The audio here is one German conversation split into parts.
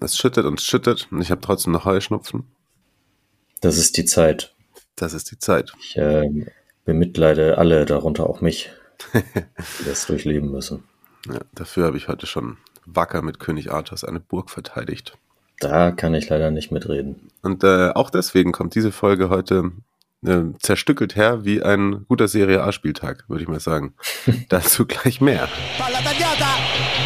es schüttet und schüttet und ich habe trotzdem noch Heuschnupfen. Das ist die Zeit. Das ist die Zeit. Ich äh, bemitleide alle, darunter auch mich, die das durchleben müssen. Ja, dafür habe ich heute schon wacker mit König Arthurs eine Burg verteidigt. Da kann ich leider nicht mitreden. Und äh, auch deswegen kommt diese Folge heute äh, zerstückelt her wie ein guter Serie A-Spieltag, würde ich mal sagen. Dazu gleich mehr.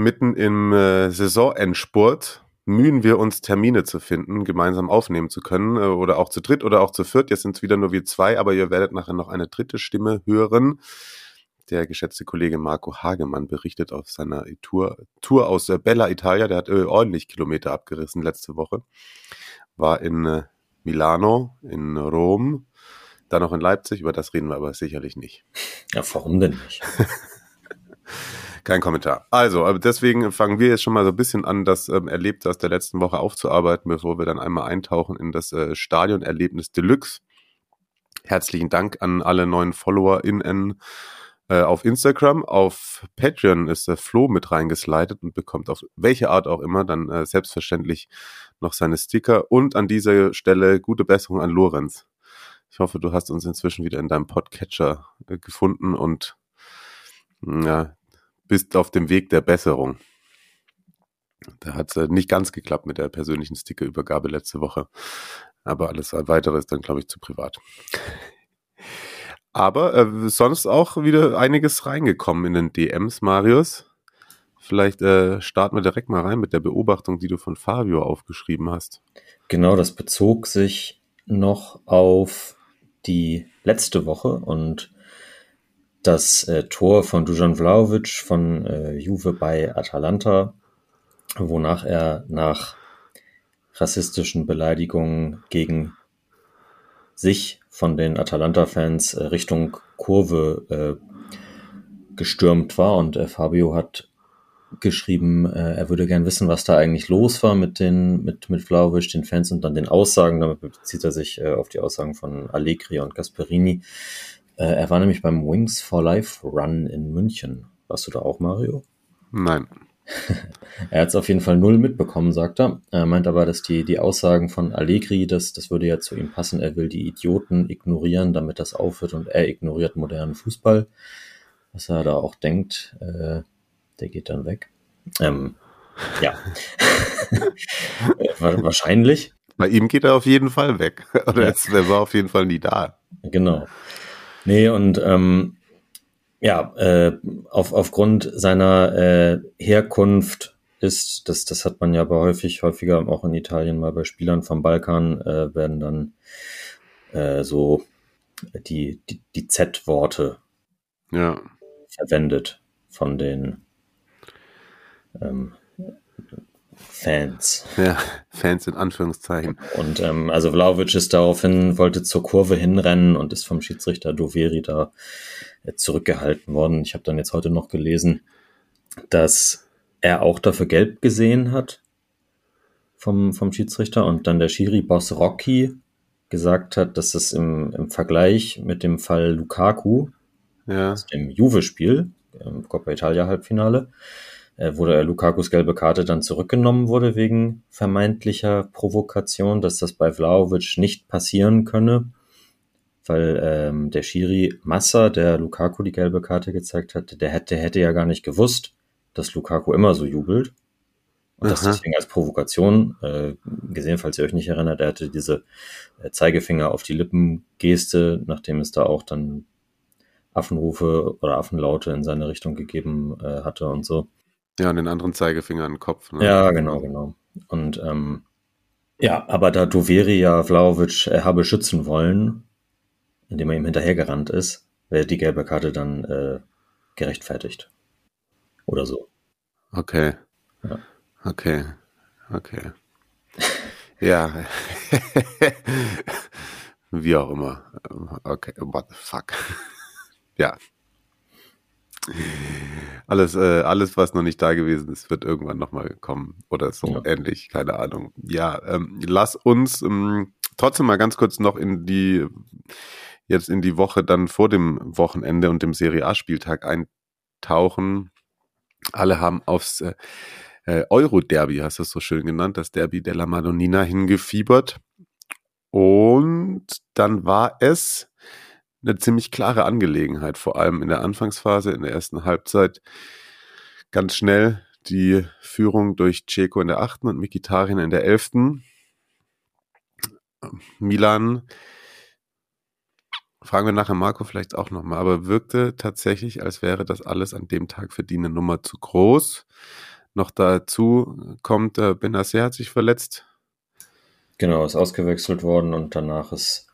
mitten im äh, Saisonendspurt mühen wir uns Termine zu finden, gemeinsam aufnehmen zu können äh, oder auch zu dritt oder auch zu viert. Jetzt sind es wieder nur wir zwei, aber ihr werdet nachher noch eine dritte Stimme hören. Der geschätzte Kollege Marco Hagemann berichtet auf seiner Tour, Tour aus äh, Bella Italia. Der hat äh, ordentlich Kilometer abgerissen letzte Woche. War in äh, Milano, in Rom, dann noch in Leipzig. Über das reden wir aber sicherlich nicht. Ja, warum denn nicht? Kein Kommentar. Also, deswegen fangen wir jetzt schon mal so ein bisschen an, das ähm, Erlebte aus der letzten Woche aufzuarbeiten, bevor wir dann einmal eintauchen in das äh, Stadionerlebnis Deluxe. Herzlichen Dank an alle neuen FollowerInnen äh, auf Instagram. Auf Patreon ist der Flo mit reingeslidet und bekommt auf welche Art auch immer dann äh, selbstverständlich noch seine Sticker. Und an dieser Stelle gute Besserung an Lorenz. Ich hoffe, du hast uns inzwischen wieder in deinem Podcatcher äh, gefunden und ja, bist auf dem Weg der Besserung. Da hat es äh, nicht ganz geklappt mit der persönlichen Stickerübergabe letzte Woche. Aber alles weitere ist dann, glaube ich, zu privat. Aber äh, sonst auch wieder einiges reingekommen in den DMs, Marius. Vielleicht äh, starten wir direkt mal rein mit der Beobachtung, die du von Fabio aufgeschrieben hast. Genau, das bezog sich noch auf die letzte Woche und das äh, Tor von Dujan Vlaovic von äh, Juve bei Atalanta, wonach er nach rassistischen Beleidigungen gegen sich von den Atalanta-Fans äh, Richtung Kurve äh, gestürmt war und äh, Fabio hat geschrieben, äh, er würde gern wissen, was da eigentlich los war mit den mit mit Vlaovic, den Fans und dann den Aussagen. Damit bezieht er sich auf die Aussagen von Allegri und Gasperini. Äh, er war nämlich beim Wings for Life Run in München. Warst du da auch, Mario? Nein. er hat es auf jeden Fall null mitbekommen, sagt er. Er meint aber, dass die, die Aussagen von Allegri, das, das würde ja zu ihm passen. Er will die Idioten ignorieren, damit das aufhört und er ignoriert modernen Fußball. Was er da auch denkt, äh, der geht dann weg. Ähm, ja. Wahrscheinlich. Bei ihm geht er auf jeden Fall weg. Oder ja. er war auf jeden Fall nie da. Genau. Nee, und ähm, ja, äh, auf, aufgrund seiner äh, Herkunft ist, das, das hat man ja aber häufig, häufiger auch in Italien mal bei Spielern vom Balkan, äh, werden dann äh, so die, die, die Z-Worte ja. verwendet von den ähm, Fans. Ja, Fans in Anführungszeichen. Und ähm, also Vlaovic ist daraufhin, wollte zur Kurve hinrennen und ist vom Schiedsrichter Doveri da äh, zurückgehalten worden. Ich habe dann jetzt heute noch gelesen, dass er auch dafür gelb gesehen hat vom, vom Schiedsrichter und dann der Schiri-Boss Rocky gesagt hat, dass es im, im Vergleich mit dem Fall Lukaku, ja. aus dem Juve-Spiel, im Coppa Italia Äh, wo der Lukakus gelbe Karte dann zurückgenommen wurde wegen vermeintlicher Provokation, dass das bei Vlaovic nicht passieren könne, weil ähm, der Schiri Massa, der Lukaku die gelbe Karte gezeigt hatte, der hätte, hätte ja gar nicht gewusst, dass Lukaku immer so jubelt. Und Aha. das deswegen als Provokation äh, gesehen, falls ihr euch nicht erinnert, er hatte diese äh, Zeigefinger auf die Lippen Geste, nachdem es da auch dann Affenrufe oder Affenlaute in seine Richtung gegeben äh, hatte und so. Ja, und den anderen Zeigefinger an den Kopf. Ne? Ja, genau, genau. Und ähm, ja, aber da Doveri ja Vlaovic äh, habe schützen wollen, indem er ihm hinterhergerannt ist, wäre die gelbe Karte dann äh, gerechtfertigt. Oder so. Okay. Ja. Okay. Okay. Ja. Wie auch immer. Okay, what the fuck. ja. Alles, äh, alles, was noch nicht da gewesen ist, wird irgendwann nochmal kommen oder so ja. ähnlich, keine Ahnung. Ja, ähm, lass uns ähm, trotzdem mal ganz kurz noch in die, jetzt in die Woche dann vor dem Wochenende und dem Serie A-Spieltag eintauchen. Alle haben aufs äh, äh Euro-Derby, hast du es so schön genannt, das Derby della Madonnina hingefiebert. Und dann war es eine ziemlich klare Angelegenheit, vor allem in der Anfangsphase, in der ersten Halbzeit. Ganz schnell die Führung durch Ceco in der achten und Mikitarin in der elften. Milan, fragen wir nachher Marco vielleicht auch nochmal, aber wirkte tatsächlich, als wäre das alles an dem Tag für die eine Nummer zu groß. Noch dazu kommt, äh, Benacer hat sich verletzt. Genau, ist ausgewechselt worden und danach ist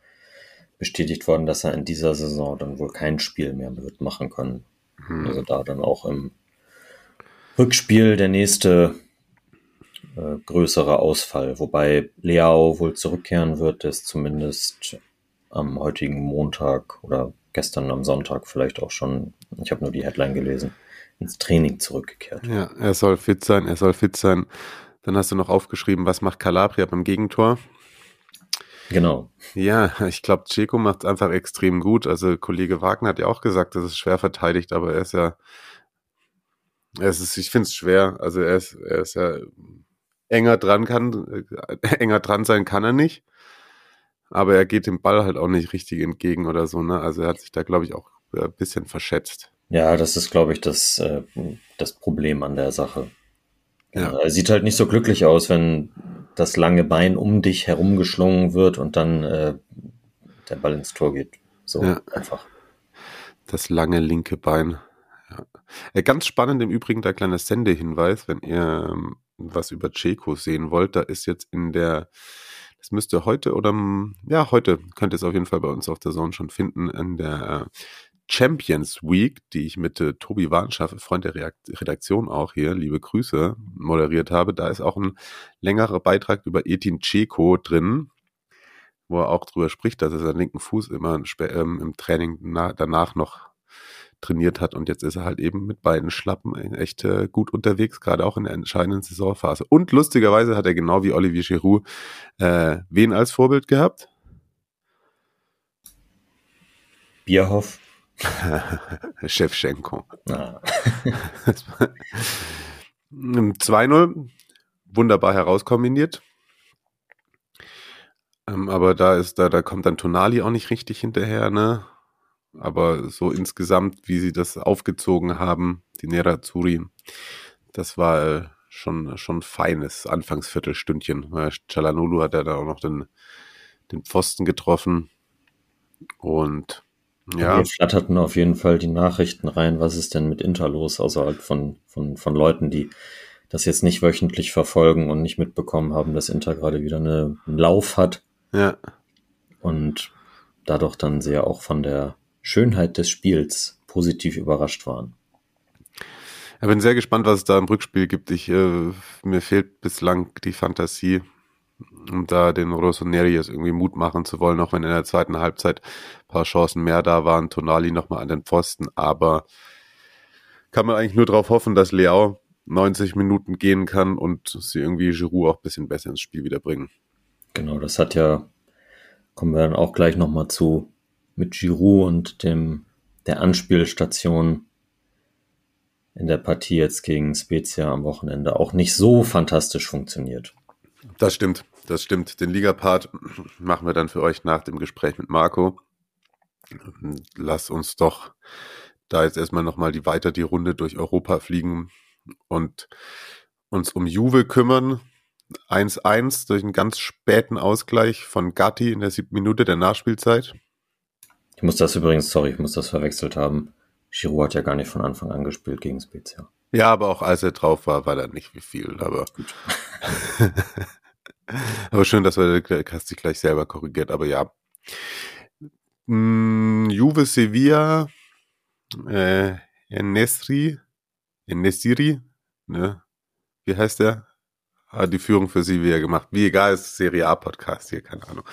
bestätigt worden, dass er in dieser Saison dann wohl kein Spiel mehr wird machen können. Hm. Also da dann auch im Rückspiel der nächste äh, größere Ausfall, wobei Leao wohl zurückkehren wird, ist zumindest am heutigen Montag oder gestern am Sonntag vielleicht auch schon, ich habe nur die Headline gelesen, ins Training zurückgekehrt. Ja, er soll fit sein, er soll fit sein. Dann hast du noch aufgeschrieben, was macht Calabria beim Gegentor? Genau. Ja, ich glaube, Ceco macht es einfach extrem gut. Also Kollege Wagner hat ja auch gesagt, das ist schwer verteidigt, aber er ist ja, er ist, ich finde es schwer. Also er ist, er ist ja enger dran kann, äh, enger dran sein kann er nicht. Aber er geht dem Ball halt auch nicht richtig entgegen oder so, ne? Also er hat sich da, glaube ich, auch ein äh, bisschen verschätzt. Ja, das ist, glaube ich, das, äh, das Problem an der Sache. Ja. Er sieht halt nicht so glücklich aus, wenn das lange Bein um dich herumgeschlungen wird und dann äh, der Ball ins Tor geht. So ja. einfach. Das lange linke Bein. Ja. Äh, ganz spannend im Übrigen der kleine Sendehinweis, wenn ihr ähm, was über Checo sehen wollt, da ist jetzt in der, das müsste heute oder ja, heute könnt ihr es auf jeden Fall bei uns auf der Zone schon finden, in der äh, Champions Week, die ich mit äh, Tobi Warnschaff, Freund der Redaktion auch hier, liebe Grüße, moderiert habe. Da ist auch ein längerer Beitrag über Etin Ceko drin, wo er auch drüber spricht, dass er seinen linken Fuß immer ähm, im Training danach noch trainiert hat und jetzt ist er halt eben mit beiden Schlappen echt äh, gut unterwegs, gerade auch in der entscheidenden Saisonphase. Und lustigerweise hat er genau wie Olivier Giroud äh, wen als Vorbild gehabt? Bierhoff. Chefchenko. Ah. 2-0, wunderbar herauskombiniert. Ähm, aber da ist, da, da kommt dann Tonali auch nicht richtig hinterher, ne? Aber so insgesamt, wie sie das aufgezogen haben, die Nerazzurri, das war äh, schon, schon feines Anfangsviertelstündchen. Chalanulu hat ja da auch noch den, den Pfosten getroffen. Und ja. Wir flatterten auf jeden Fall die Nachrichten rein, was ist denn mit Inter los, außerhalb von, von, von Leuten, die das jetzt nicht wöchentlich verfolgen und nicht mitbekommen haben, dass Inter gerade wieder eine, einen Lauf hat. Ja. Und dadurch dann sehr auch von der Schönheit des Spiels positiv überrascht waren. Ich bin sehr gespannt, was es da im Rückspiel gibt. Ich, äh, mir fehlt bislang die Fantasie, um da den Rossoneri jetzt irgendwie Mut machen zu wollen, auch wenn in der zweiten Halbzeit ein paar Chancen mehr da waren, Tonali nochmal an den Pfosten, aber kann man eigentlich nur darauf hoffen, dass Leao 90 Minuten gehen kann und sie irgendwie Giroud auch ein bisschen besser ins Spiel wiederbringen. Genau, das hat ja, kommen wir dann auch gleich nochmal zu, mit Giroud und dem, der Anspielstation in der Partie jetzt gegen Spezia am Wochenende auch nicht so fantastisch funktioniert. Das stimmt, das stimmt. Den Liga-Part machen wir dann für euch nach dem Gespräch mit Marco. Lass uns doch da jetzt erstmal nochmal die weiter die Runde durch Europa fliegen und uns um Juve kümmern. 1-1 durch einen ganz späten Ausgleich von Gatti in der siebten Minute der Nachspielzeit. Ich muss das übrigens, sorry, ich muss das verwechselt haben. Giroud hat ja gar nicht von Anfang an gespielt gegen Spezia. Ja, aber auch als er drauf war, war da nicht wie viel, aber gut. aber schön, dass wir hast dich gleich selber korrigiert, aber ja. Mm, Juve Sevilla, äh, Enesri, Enesiri, ne? Wie heißt der? hat die Führung für Sevilla gemacht. Wie egal, ist Serie A-Podcast hier, keine Ahnung.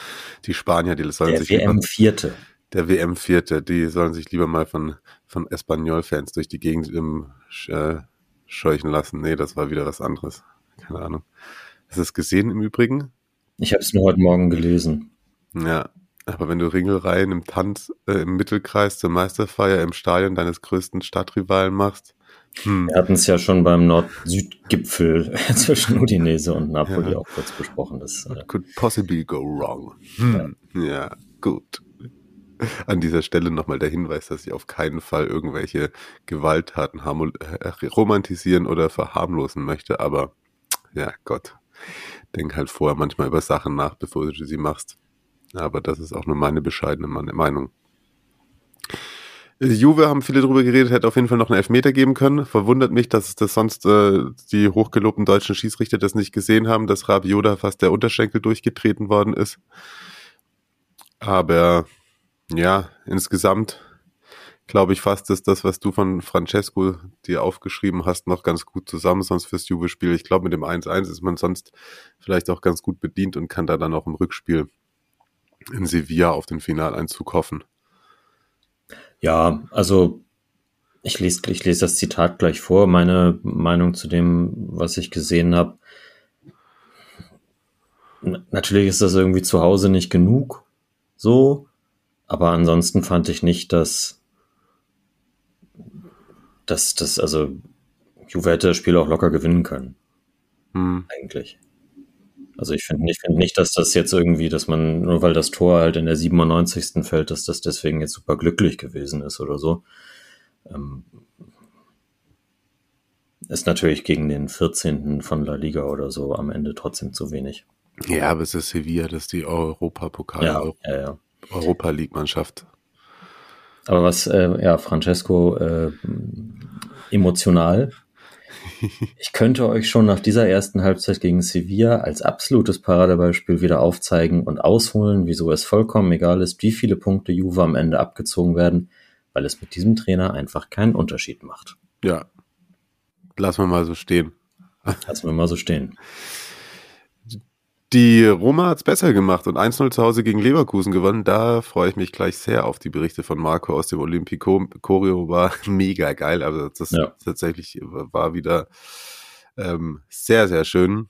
Die Spanier, die sollen Der sich WM-Vierte. der WM-Vierte, die sollen sich lieber mal von, von Espanyol-Fans durch die Gegend im, äh, scheuchen lassen. Nee, das war wieder was anderes. Keine Ahnung. Hast du es gesehen im Übrigen? Ich habe es nur heute Morgen gelesen. Ja, aber wenn du Ringelreihen im Tanz, äh, im Mittelkreis zur Meisterfeier im Stadion deines größten Stadtrivalen machst, hm, Wir hatten es ja schon beim Nord-Süd-Gipfel zwischen Udinese und Napoli Ja. auch kurz besprochen. Das, äh, could possibly go wrong. Hm, ja, gut. An dieser Stelle nochmal der Hinweis, dass ich auf keinen Fall irgendwelche Gewalttaten äh, romantisieren oder verharmlosen möchte, aber ja, Gott, denk halt vorher manchmal über Sachen nach, bevor du sie machst. Aber das ist auch nur meine bescheidene Me- Meinung. Juve haben viele drüber geredet, hätte auf jeden Fall noch einen Elfmeter geben können. Verwundert mich, dass das sonst äh, die hochgelobten deutschen Schießrichter das nicht gesehen haben, dass Rabioda fast der Unterschenkel durchgetreten worden ist. Aber ja, insgesamt glaube ich fast, dass das, was du von Francesco dir aufgeschrieben hast, noch ganz gut zusammen, sonst fürs Juve-Spiel. Ich glaube, mit dem 1-1 ist man sonst vielleicht auch ganz gut bedient und kann da dann auch im Rückspiel in Sevilla auf den Finaleinzug hoffen. Ja, also ich lese, ich lese das Zitat gleich vor. Meine Meinung zu dem, was ich gesehen habe. Natürlich ist das irgendwie zu Hause nicht genug, so, aber ansonsten fand ich nicht, dass dass das also Juve hätte das Spiel auch locker gewinnen können, Hm. eigentlich. Also ich finde nicht, finde nicht, dass das jetzt irgendwie, dass man, nur weil das Tor halt in der 97. fällt, dass das deswegen jetzt super glücklich gewesen ist oder so. Ähm, ist natürlich gegen den 14. von La Liga oder so am Ende trotzdem zu wenig. Ja, aber es ist Sevilla, das ist die Europapokal, Ja, Euro ja, ja. Europa League-Mannschaft. Aber was, äh, ja, Francesco, äh, emotional. Ich könnte euch schon nach dieser ersten Halbzeit gegen Sevilla als absolutes Paradebeispiel wieder aufzeigen und ausholen, wieso es vollkommen egal ist, wie viele Punkte Juve am Ende abgezogen werden, weil es mit diesem Trainer einfach keinen Unterschied macht. Ja. Lassen wir mal so stehen. Lassen wir mal so stehen. Die Roma hat's besser gemacht und 1-0 zu Hause gegen Leverkusen gewonnen. Da freue ich mich gleich sehr auf die Berichte von Marco aus dem Olympico. Choreo war mega geil. Also das Ja. tatsächlich war wieder ähm, sehr, sehr schön.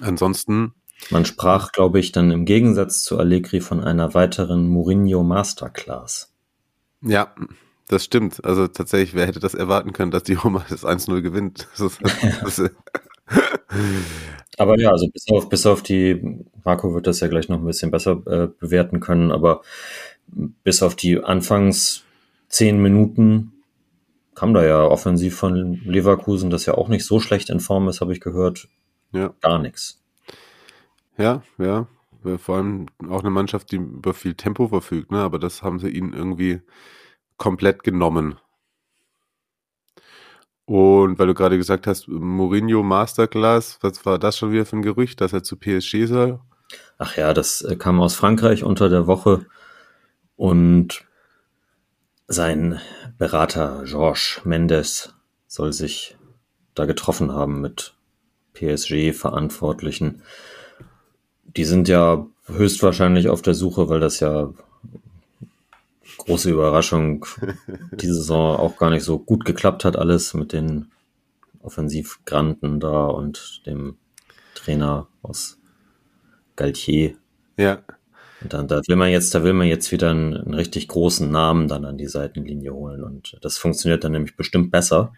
Ansonsten, Man sprach, glaube ich, dann im Gegensatz zu Allegri von einer weiteren Mourinho Masterclass. ja, das stimmt. Also tatsächlich, wer hätte das erwarten können, dass die Roma das 1-0 gewinnt? Das ist, das ist, Aber ja, also bis auf, bis auf die, Marco wird das ja gleich noch ein bisschen besser äh, bewerten können, aber bis auf die Anfangs zehn Minuten kam da ja offensiv von Leverkusen, das ja auch nicht so schlecht in Form ist, habe ich gehört, ja. gar nichts. Ja, ja. Vor allem auch eine Mannschaft, die über viel Tempo verfügt, ne? Aber das haben sie ihnen irgendwie komplett genommen. Und weil du gerade gesagt hast, Mourinho Masterclass, was war das schon wieder für ein Gerücht, dass er zu PSG soll? Ach ja, das äh, kam aus Frankreich unter der Woche und sein Berater Georges Mendes soll sich da getroffen haben mit PSG-Verantwortlichen. Die sind ja höchstwahrscheinlich auf der Suche, weil das ja große Überraschung diese Saison auch gar nicht so gut geklappt hat, alles mit den Offensivgranten da und dem Trainer aus Galtier. Ja, Und dann, da will man jetzt, da will man jetzt wieder einen, einen richtig großen Namen dann an die Seitenlinie holen. Und das funktioniert dann nämlich bestimmt besser.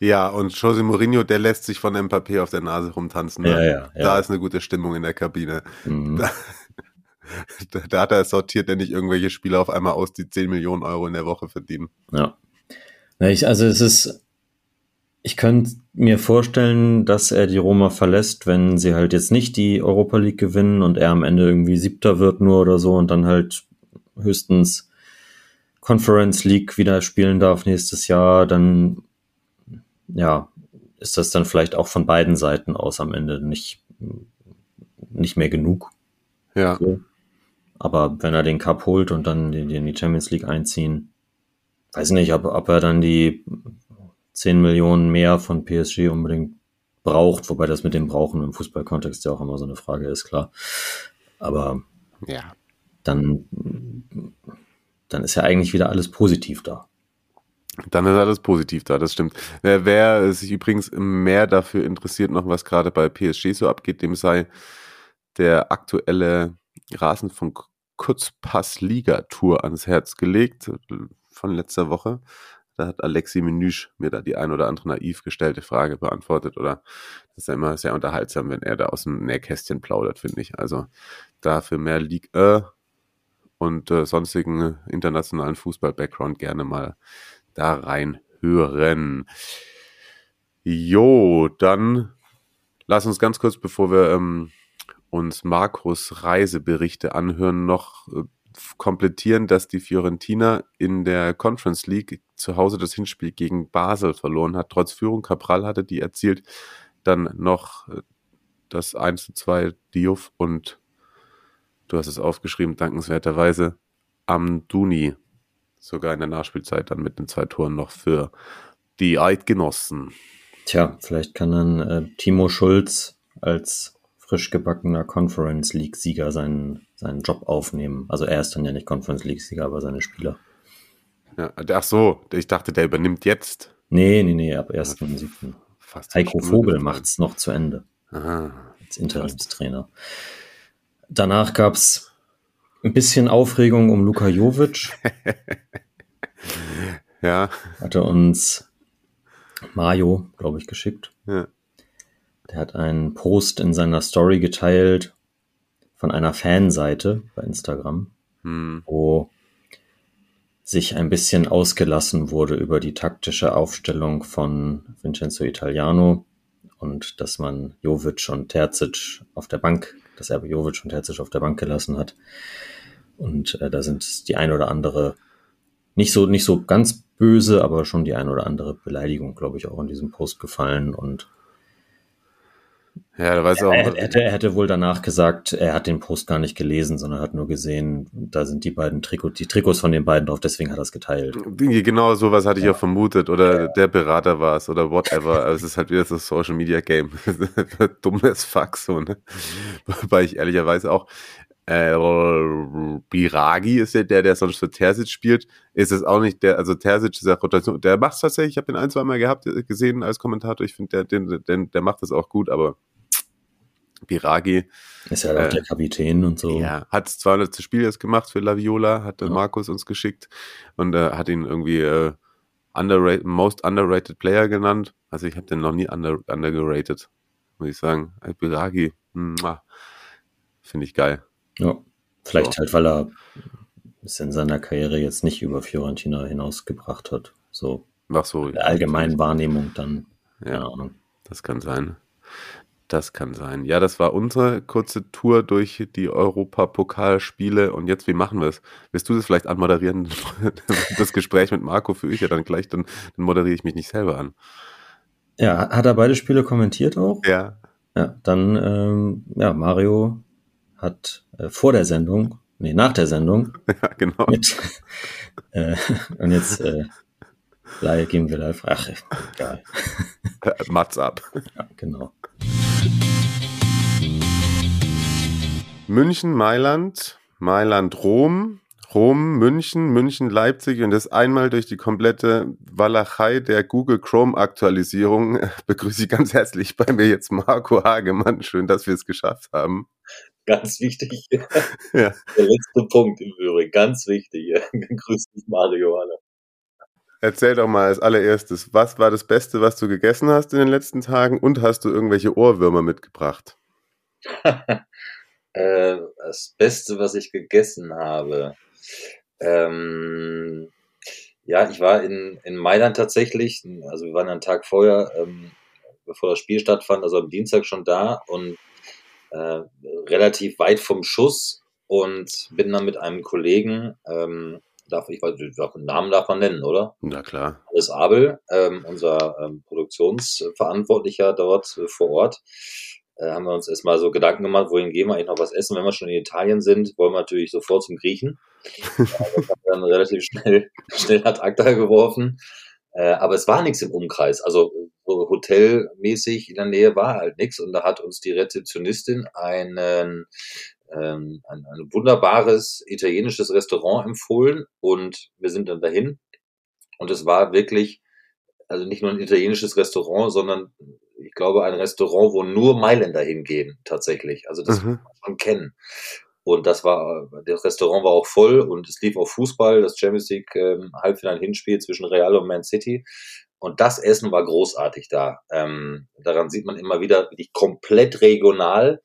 ja, und Jose Mourinho, der lässt sich von Mbappé auf der Nase rumtanzen. Ne? Ja, ja, ja. Da ist eine gute Stimmung in der Kabine. Mhm. Da, da, da hat er sortiert, der nicht irgendwelche Spieler auf einmal aus, die 10 Millionen Euro in der Woche verdienen. Ja. Ich, also es ist, ich könnte mir vorstellen, dass er die Roma verlässt, wenn sie halt jetzt nicht die Europa League gewinnen und er am Ende irgendwie siebter wird nur oder so und dann halt höchstens Conference League wieder spielen darf nächstes Jahr, dann ja, ist das dann vielleicht auch von beiden Seiten aus am Ende nicht, nicht mehr genug. Ja, So. Aber wenn er den Cup holt und dann in die in die Champions League einziehen, weiß nicht, ob, ob er dann die 10 Millionen mehr von PSG unbedingt braucht, wobei das mit dem Brauchen im Fußballkontext ja auch immer so eine Frage ist, klar. Aber Ja. dann, dann ist ja eigentlich wieder alles positiv da. Dann ist alles positiv da, das stimmt. Wer, wer sich übrigens mehr dafür interessiert, noch was gerade bei PSG so abgeht, dem sei der aktuelle Rasenfunk Kurzpass-Liga-Tour ans Herz gelegt von letzter Woche. Da hat Alexi Menüsch mir da die ein oder andere naiv gestellte Frage beantwortet oder das ist ja immer sehr unterhaltsam, wenn er da aus dem Nähkästchen plaudert, finde ich. Also dafür mehr äh, und äh, sonstigen internationalen Fußball-Background gerne mal da rein hören. Jo, dann lass uns ganz kurz, bevor wir ähm, uns Markus Reiseberichte anhören, noch äh, komplettieren, dass die Fiorentina in der Conference League zu Hause das Hinspiel gegen Basel verloren hat. Trotz Führung, Cabral hatte die erzielt. Dann noch äh, das 1 zu 2 Diouf und du hast es aufgeschrieben, dankenswerterweise Amduni. Sogar in der Nachspielzeit dann mit den zwei Toren noch für die Eidgenossen. Tja, vielleicht kann dann äh, Timo Schulz als frisch gebackener Conference League-Sieger seinen, seinen Job aufnehmen. Also er ist dann ja nicht Conference League-Sieger, aber seine Spieler. Ja, ach so, ich dachte, der übernimmt jetzt. Nee, nee, nee, ab 1.7. Fast Heiko Vogel gefallen. macht's noch zu Ende Aha. als Interimstrainer. Danach gab's ein bisschen Aufregung um Luka Jovic. Ja, Hatte uns Mario, glaube ich, geschickt. ja. Der hat einen Post in seiner Story geteilt von einer Fanseite bei Instagram, Hm. wo sich ein bisschen ausgelassen wurde über die taktische Aufstellung von Vincenzo Italiano und dass man Jovic und Terzic auf der Bank, dass er Jovic und Terzic auf der Bank gelassen hat. Und äh, da sind die ein oder andere nicht so nicht so ganz böse, aber schon die ein oder andere Beleidigung, glaube ich, auch in diesem Post gefallen und Ja, da weiß auch. er, er, hätte, er hätte wohl danach gesagt, er hat den Post gar nicht gelesen, sondern hat nur gesehen, da sind die beiden Trikots, die Trikots von den beiden drauf, deswegen hat er es geteilt. Genau sowas hatte ich auch vermutet. Oder der Berater war es oder whatever. Also es ist halt wieder so Social Media Game. Dummes Fuck so, ne? Wobei ich ehrlicherweise auch. Äh, Biragi ist ja der, der sonst für Terzic spielt. Ist es auch nicht der, also Terzic ist ja Rotation. Der macht es tatsächlich, ich habe den ein, zwei Mal gehabt, äh, gesehen als Kommentator. Ich finde, der, den, der macht das auch gut, aber Biragi, Ist ja auch Äh, der Kapitän und so. ja, hat 200. Spiel jetzt gemacht für Laviola, hat Ja. Markus uns geschickt und äh, hat ihn irgendwie äh, underrated, most underrated Player genannt. Also ich habe den noch nie under, undergerated, muss ich sagen. Biragi, finde ich geil. Ja. Vielleicht So. halt, weil er es in seiner Karriere jetzt nicht über Fiorentina hinausgebracht hat. So Ach so. in der allgemeinen Wahrnehmung dann. Keine Ja, Ahnung. das kann sein. Das kann sein. Ja, das war unsere kurze Tour durch die Europapokalspiele. Und jetzt, wie machen wir es? Willst du das vielleicht anmoderieren? Das Gespräch mit Marco für ich ja dann gleich, dann, dann moderiere ich mich nicht selber an. Ja, hat er beide Spiele kommentiert auch? Ja, Ja, dann, ähm, ja, Mario hat äh, vor der Sendung, nee, nach der Sendung ja genau. mit, äh, und jetzt äh, live, gehen wir live, ach, egal, Mats ab. ja, genau. München, Mailand, Mailand, Rom, Rom, München, München, Leipzig und das einmal durch die komplette Walachei der Google Chrome Aktualisierung begrüße ich ganz herzlich bei mir jetzt Marco Hagemann. Schön, dass wir es geschafft haben. Ganz wichtig. Ja. Der letzte Punkt im Übrigen. Ganz wichtig. Grüß dich, Mario. Hallo. Erzähl doch mal als allererstes, was war das Beste, was du gegessen hast in den letzten Tagen und hast du irgendwelche Ohrwürmer mitgebracht? Äh, das Beste, was ich gegessen habe. Ähm, ja, ich war in, in Mailand tatsächlich. Also wir waren einen Tag vorher, ähm, bevor das Spiel stattfand, also am Dienstag schon da und äh, relativ weit vom Schuss und bin dann mit einem Kollegen, ähm, darf ich weiß, den Namen darf man nennen, oder? Na klar. Alles Abel, ähm, unser ähm, Produktionsverantwortlicher dort äh, vor Ort, äh, haben wir uns erstmal so Gedanken gemacht, wohin gehen wir eigentlich noch was essen. Wenn wir schon in Italien sind, wollen wir natürlich sofort zum Griechen. Das haben wir dann relativ schnell, schnell hat Akta geworfen Äh, aber es war nichts im Umkreis. Also so hotelmäßig in der Nähe war halt nichts. Und da hat uns die Rezeptionistin einen, ähm, ein, ein wunderbares italienisches Restaurant empfohlen. Und wir sind dann dahin. Und es war wirklich, also nicht nur ein italienisches Restaurant, sondern ich glaube, ein Restaurant, wo nur Mailänder hingehen, tatsächlich. Also das mhm. muss man kennen. Und das war, das Restaurant war auch voll und es lief auch Fußball, das Champions League ähm, Halbfinale Hinspiel zwischen Real und Man City. Und das Essen war großartig da. Ähm, daran sieht man immer wieder, wirklich komplett regional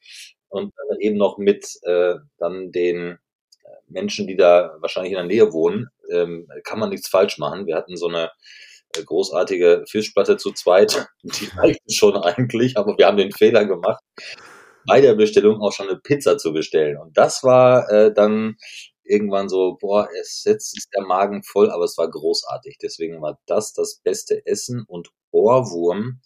und eben noch mit äh, dann den Menschen, die da wahrscheinlich in der Nähe wohnen, ähm, kann man nichts falsch machen. Wir hatten so eine äh, großartige Fischplatte zu zweit, die reicht schon eigentlich, aber wir haben den Fehler gemacht, bei der Bestellung auch schon eine Pizza zu bestellen. Und das war äh, dann irgendwann so, boah, es jetzt ist der Magen voll, aber es war großartig. Deswegen war das das beste Essen und Ohrwurm.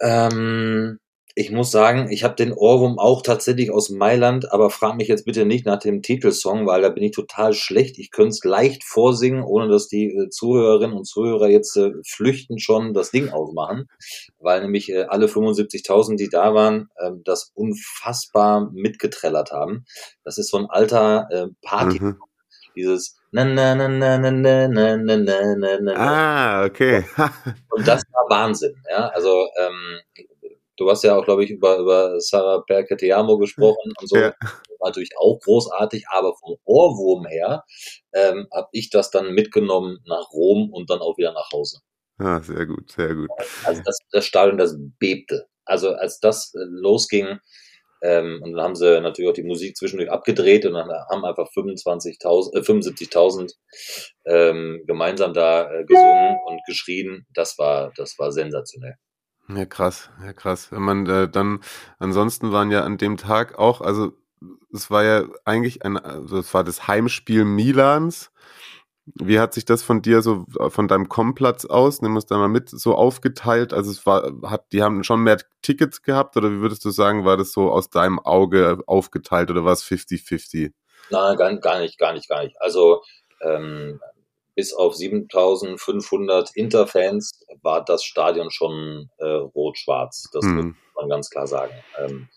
Ähm, ich muss sagen, ich habe den Ohrwurm auch tatsächlich aus Mailand, aber frag mich jetzt bitte nicht nach dem Titelsong, weil da bin ich total schlecht. Ich könnte es leicht vorsingen, ohne dass die äh, Zuhörerinnen und Zuhörer jetzt äh, flüchten schon das Ding aufmachen, weil nämlich äh, alle 75.000, die da waren, äh, das unfassbar mitgetrellert haben. Das ist so ein alter äh, Party. Mhm. Dieses na na na na na na na na na na na. Ah, okay. und das war Wahnsinn, ja. Also ähm, Du hast ja auch, glaube ich, über, über Sarah Perketiamo gesprochen und so. Ja. War natürlich auch großartig, aber vom Ohrwurm her ähm, habe ich das dann mitgenommen nach Rom und dann auch wieder nach Hause. Ah, sehr gut, sehr gut. Also das, das Stadion, das bebte. Also als das äh, losging, ähm, und dann haben sie natürlich auch die Musik zwischendurch abgedreht und dann haben einfach 25.000, äh, 75.000 ähm, gemeinsam da äh, gesungen und geschrien. Das war, das war sensationell. Ja, krass, ja, krass. Wenn man äh, dann, ansonsten waren ja an dem Tag auch, also es war ja eigentlich ein, also es war das Heimspiel Milans. Wie hat sich das von dir so, von deinem Komplatz aus, nimm es da mal mit, so aufgeteilt? Also es war, hat, die haben schon mehr Tickets gehabt oder wie würdest du sagen, war das so aus deinem Auge aufgeteilt oder war es 50-50? Nein, gar, gar nicht, gar nicht, gar nicht. Also ähm, bis auf 7500 Interfans war das Stadion schon äh, rot-schwarz. Das hm. muss man ganz klar sagen. Ähm,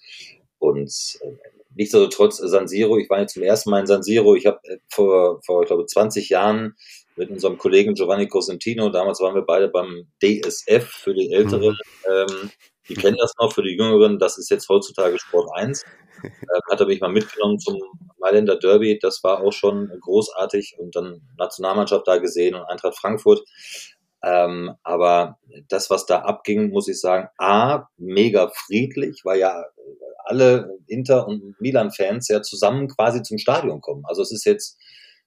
und äh, nichtsdestotrotz San Siro, ich war jetzt zum ersten Mal in San Siro. Ich habe äh, vor, vor, ich glaube, 20 Jahren mit unserem Kollegen Giovanni Cosentino, damals waren wir beide beim DSF für die Älteren, hm. ähm, die kennen das noch, für die Jüngeren, das ist jetzt heutzutage Sport 1. Ähm, hat er mich mal mitgenommen zum Mailänder Derby, das war auch schon großartig und dann Nationalmannschaft da gesehen und Eintracht Frankfurt. Ähm, aber das, was da abging, muss ich sagen, A, mega friedlich, weil ja alle Inter- und Milan-Fans ja zusammen quasi zum Stadion kommen. Also es ist jetzt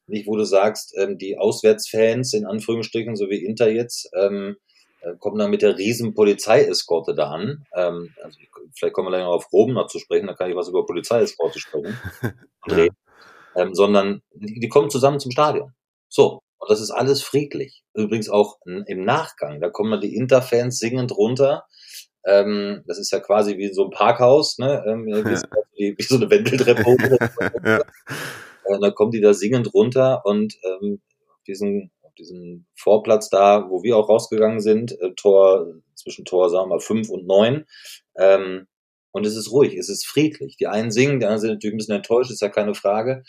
nicht, wo du sagst, ähm, die Auswärtsfans in Anführungsstrichen, so wie Inter jetzt, ähm, äh, kommen dann mit der riesen Polizeieskorte da an. Ähm, also vielleicht kommen wir gleich noch auf Rom noch zu sprechen, da kann ich was über Polizeieskorte sprechen. ja. ähm, sondern die, die, kommen zusammen zum Stadion. So. Und das ist alles friedlich. Übrigens auch im Nachgang. Da kommen dann die Interfans singend runter. Ähm, das ist ja quasi wie so ein Parkhaus, ne? Ähm, wie, wie, so eine Wendeltreppe. ja. äh, da kommen die da singend runter und ähm, diesen diesen Vorplatz da, wo wir auch rausgegangen sind, äh, Tor, zwischen Tor, sagen wir mal, fünf und neun. Ähm, und es ist ruhig, es ist friedlich. Die einen singen, die anderen sind natürlich ein bisschen enttäuscht, ist ja keine Frage.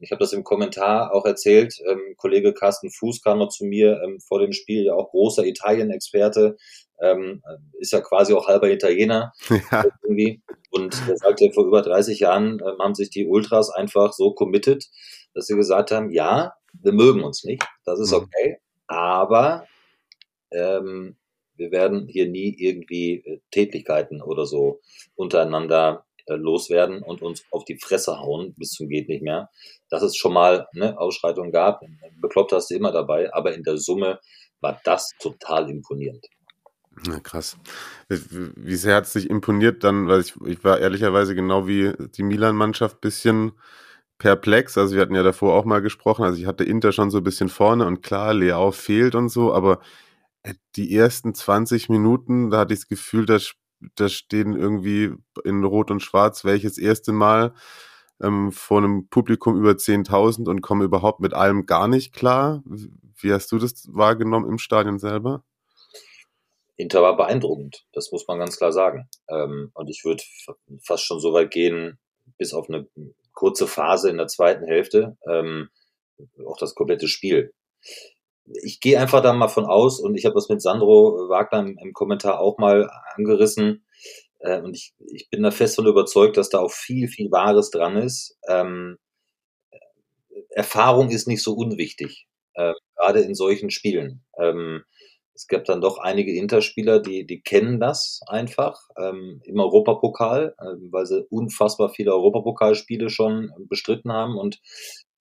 Ich habe das im Kommentar auch erzählt. Ähm, Kollege Carsten Fuß kam noch zu mir ähm, vor dem Spiel, ja auch großer Italien-Experte, ähm, ist ja quasi auch halber Italiener ja. irgendwie. Und er sagte, vor über 30 Jahren ähm, haben sich die Ultras einfach so committed, dass sie gesagt haben, ja, wir mögen uns nicht, das ist mhm. okay, aber ähm, wir werden hier nie irgendwie äh, Tätigkeiten oder so untereinander äh, loswerden und uns auf die Fresse hauen bis zum geht nicht mehr. Dass es schon mal ne, Ausschreitungen gab, bekloppt hast du immer dabei, aber in der Summe war das total imponierend. Na, krass. Wie sehr hat es dich imponiert dann, weil ich, ich war ehrlicherweise genau wie die Milan-Mannschaft bisschen perplex. Also wir hatten ja davor auch mal gesprochen. Also ich hatte Inter schon so ein bisschen vorne und klar, Leao fehlt und so, aber äh, die ersten 20 Minuten, da hatte ich das Gefühl, da, da stehen irgendwie in Rot und Schwarz welches erste Mal ähm, vor einem Publikum über 10.000 und kommen überhaupt mit allem gar nicht klar. wie hast du das wahrgenommen im Stadion selber? Inter war beeindruckend, das muss man ganz klar sagen. Ähm, und ich würde fast schon so weit gehen, bis auf eine kurze Phase in der zweiten Hälfte, ähm, auch das komplette Spiel. Ich gehe einfach da mal von aus, und ich habe das mit Sandro Wagner im, im Kommentar auch mal angerissen, äh, und ich, ich bin da fest von überzeugt, dass da auch viel, viel Wahres dran ist. Ähm, Erfahrung ist nicht so unwichtig, äh, gerade in solchen Spielen. Ähm, es gab dann doch einige Interspieler, die, die kennen das einfach ähm, im Europapokal, äh, weil sie unfassbar viele Europapokalspiele schon bestritten haben. Und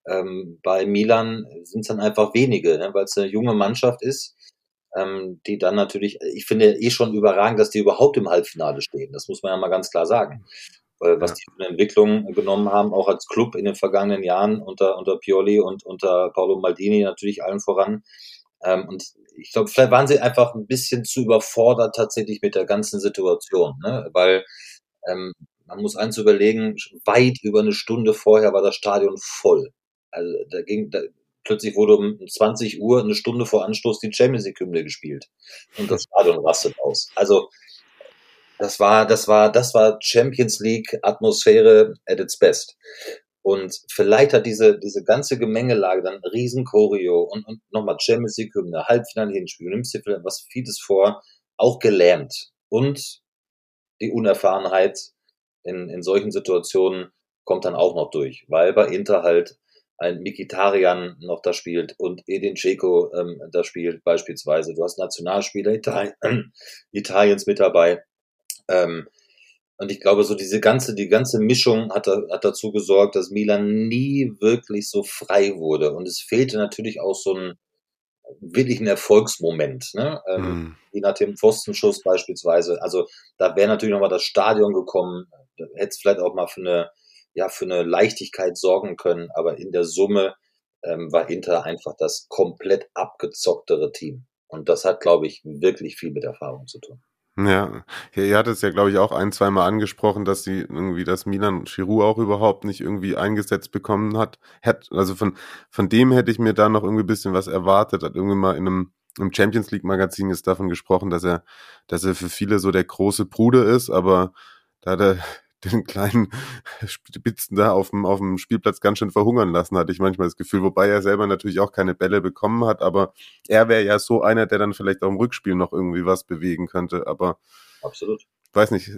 ähm, bei Milan sind es dann einfach wenige, ne, weil es eine junge Mannschaft ist, ähm, die dann natürlich, ich finde eh schon überragend, dass die überhaupt im Halbfinale stehen. Das muss man ja mal ganz klar sagen. Weil was die für eine Entwicklung genommen haben, auch als Club in den vergangenen Jahren unter, unter Pioli und unter Paolo Maldini natürlich allen voran. Ähm, und ich glaube, vielleicht waren sie einfach ein bisschen zu überfordert tatsächlich mit der ganzen Situation, ne? weil ähm, man muss eins überlegen, weit über eine Stunde vorher war das Stadion voll. Also da ging, da, plötzlich wurde um 20 Uhr eine Stunde vor Anstoß die Champions League Hymne gespielt und das Stadion rastet aus. Also das war, das war, das war Champions League Atmosphäre at its best. Und vielleicht hat diese, diese ganze Gemengelage dann riesen Choreo und, und nochmal Champions League Hymne, Halbfinale Hinspiel, du nimmst dir vielleicht was vieles vor, auch gelähmt. Und die Unerfahrenheit in, in solchen Situationen kommt dann auch noch durch, weil bei Inter halt ein Mikitarian noch da spielt und Edin Dzeko ähm, da spielt beispielsweise. Du hast Nationalspieler Italien, Italiens mit dabei. Ähm, und ich glaube, so diese ganze, die ganze Mischung hat, hat dazu gesorgt, dass Milan nie wirklich so frei wurde. Und es fehlte natürlich auch so ein wirklich ein Erfolgsmoment, ne? Ähm, mm. Wie nach dem Pfostenschuss beispielsweise. Also da wäre natürlich nochmal das Stadion gekommen, da hätte es vielleicht auch mal für eine, ja, für eine Leichtigkeit sorgen können, aber in der Summe ähm, war Inter einfach das komplett abgezocktere Team. Und das hat, glaube ich, wirklich viel mit Erfahrung zu tun. Ja, ihr hattet es ja, glaube ich, auch ein, zweimal angesprochen, dass sie irgendwie, dass Milan Giroud auch überhaupt nicht irgendwie eingesetzt bekommen hat. Also von, von dem hätte ich mir da noch irgendwie ein bisschen was erwartet. Hat irgendwie mal in einem, im Champions League Magazin ist davon gesprochen, dass er, dass er für viele so der große Bruder ist, aber da hat er den kleinen Spitzen da auf dem, auf dem Spielplatz ganz schön verhungern lassen, hatte ich manchmal das Gefühl, wobei er selber natürlich auch keine Bälle bekommen hat, aber er wäre ja so einer, der dann vielleicht auch im Rückspiel noch irgendwie was bewegen könnte, aber absolut. Weiß nicht,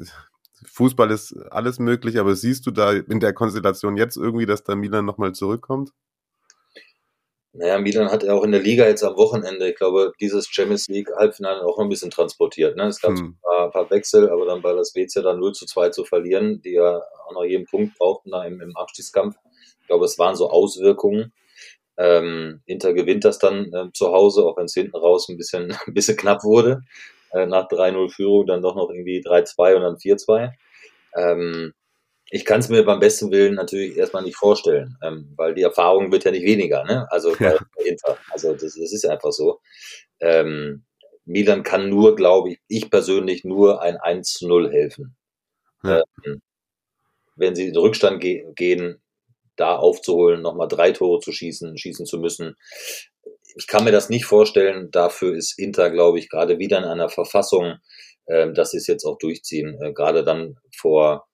Fußball ist alles möglich, aber siehst du da in der Konstellation jetzt irgendwie, dass da Milan nochmal zurückkommt? Naja, Milan hat ja auch in der Liga jetzt am Wochenende, ich glaube, dieses Champions League Halbfinale auch noch ein bisschen transportiert. Ne? Es gab hm. ein, paar, ein, paar, Wechsel, aber dann bei das Spezia dann 0 zu 2 zu verlieren, die ja auch noch jeden Punkt brauchten da im, im Abstiegskampf. Ich glaube, es waren so Auswirkungen. Ähm, Inter gewinnt das dann äh, zu Hause, auch wenn es hinten raus ein bisschen, ein bisschen knapp wurde. Äh, nach 3-0 Führung dann doch noch irgendwie 3-2 und dann 4-2. Ähm, ich kann es mir beim besten Willen natürlich erstmal nicht vorstellen, ähm, weil die Erfahrung wird ja nicht weniger, ne? Also ja. Inter. Also das, das ist einfach so. Ähm, Milan kann nur, glaube ich, ich persönlich nur ein 1 zu 0 helfen. Ja. Ähm, wenn sie in den Rückstand ge gehen, da aufzuholen, nochmal drei Tore zu schießen, schießen zu müssen. Ich kann mir das nicht vorstellen. Dafür ist Inter, glaube ich, gerade wieder in einer Verfassung, äh, dass sie es jetzt auch durchziehen. Äh, gerade dann vor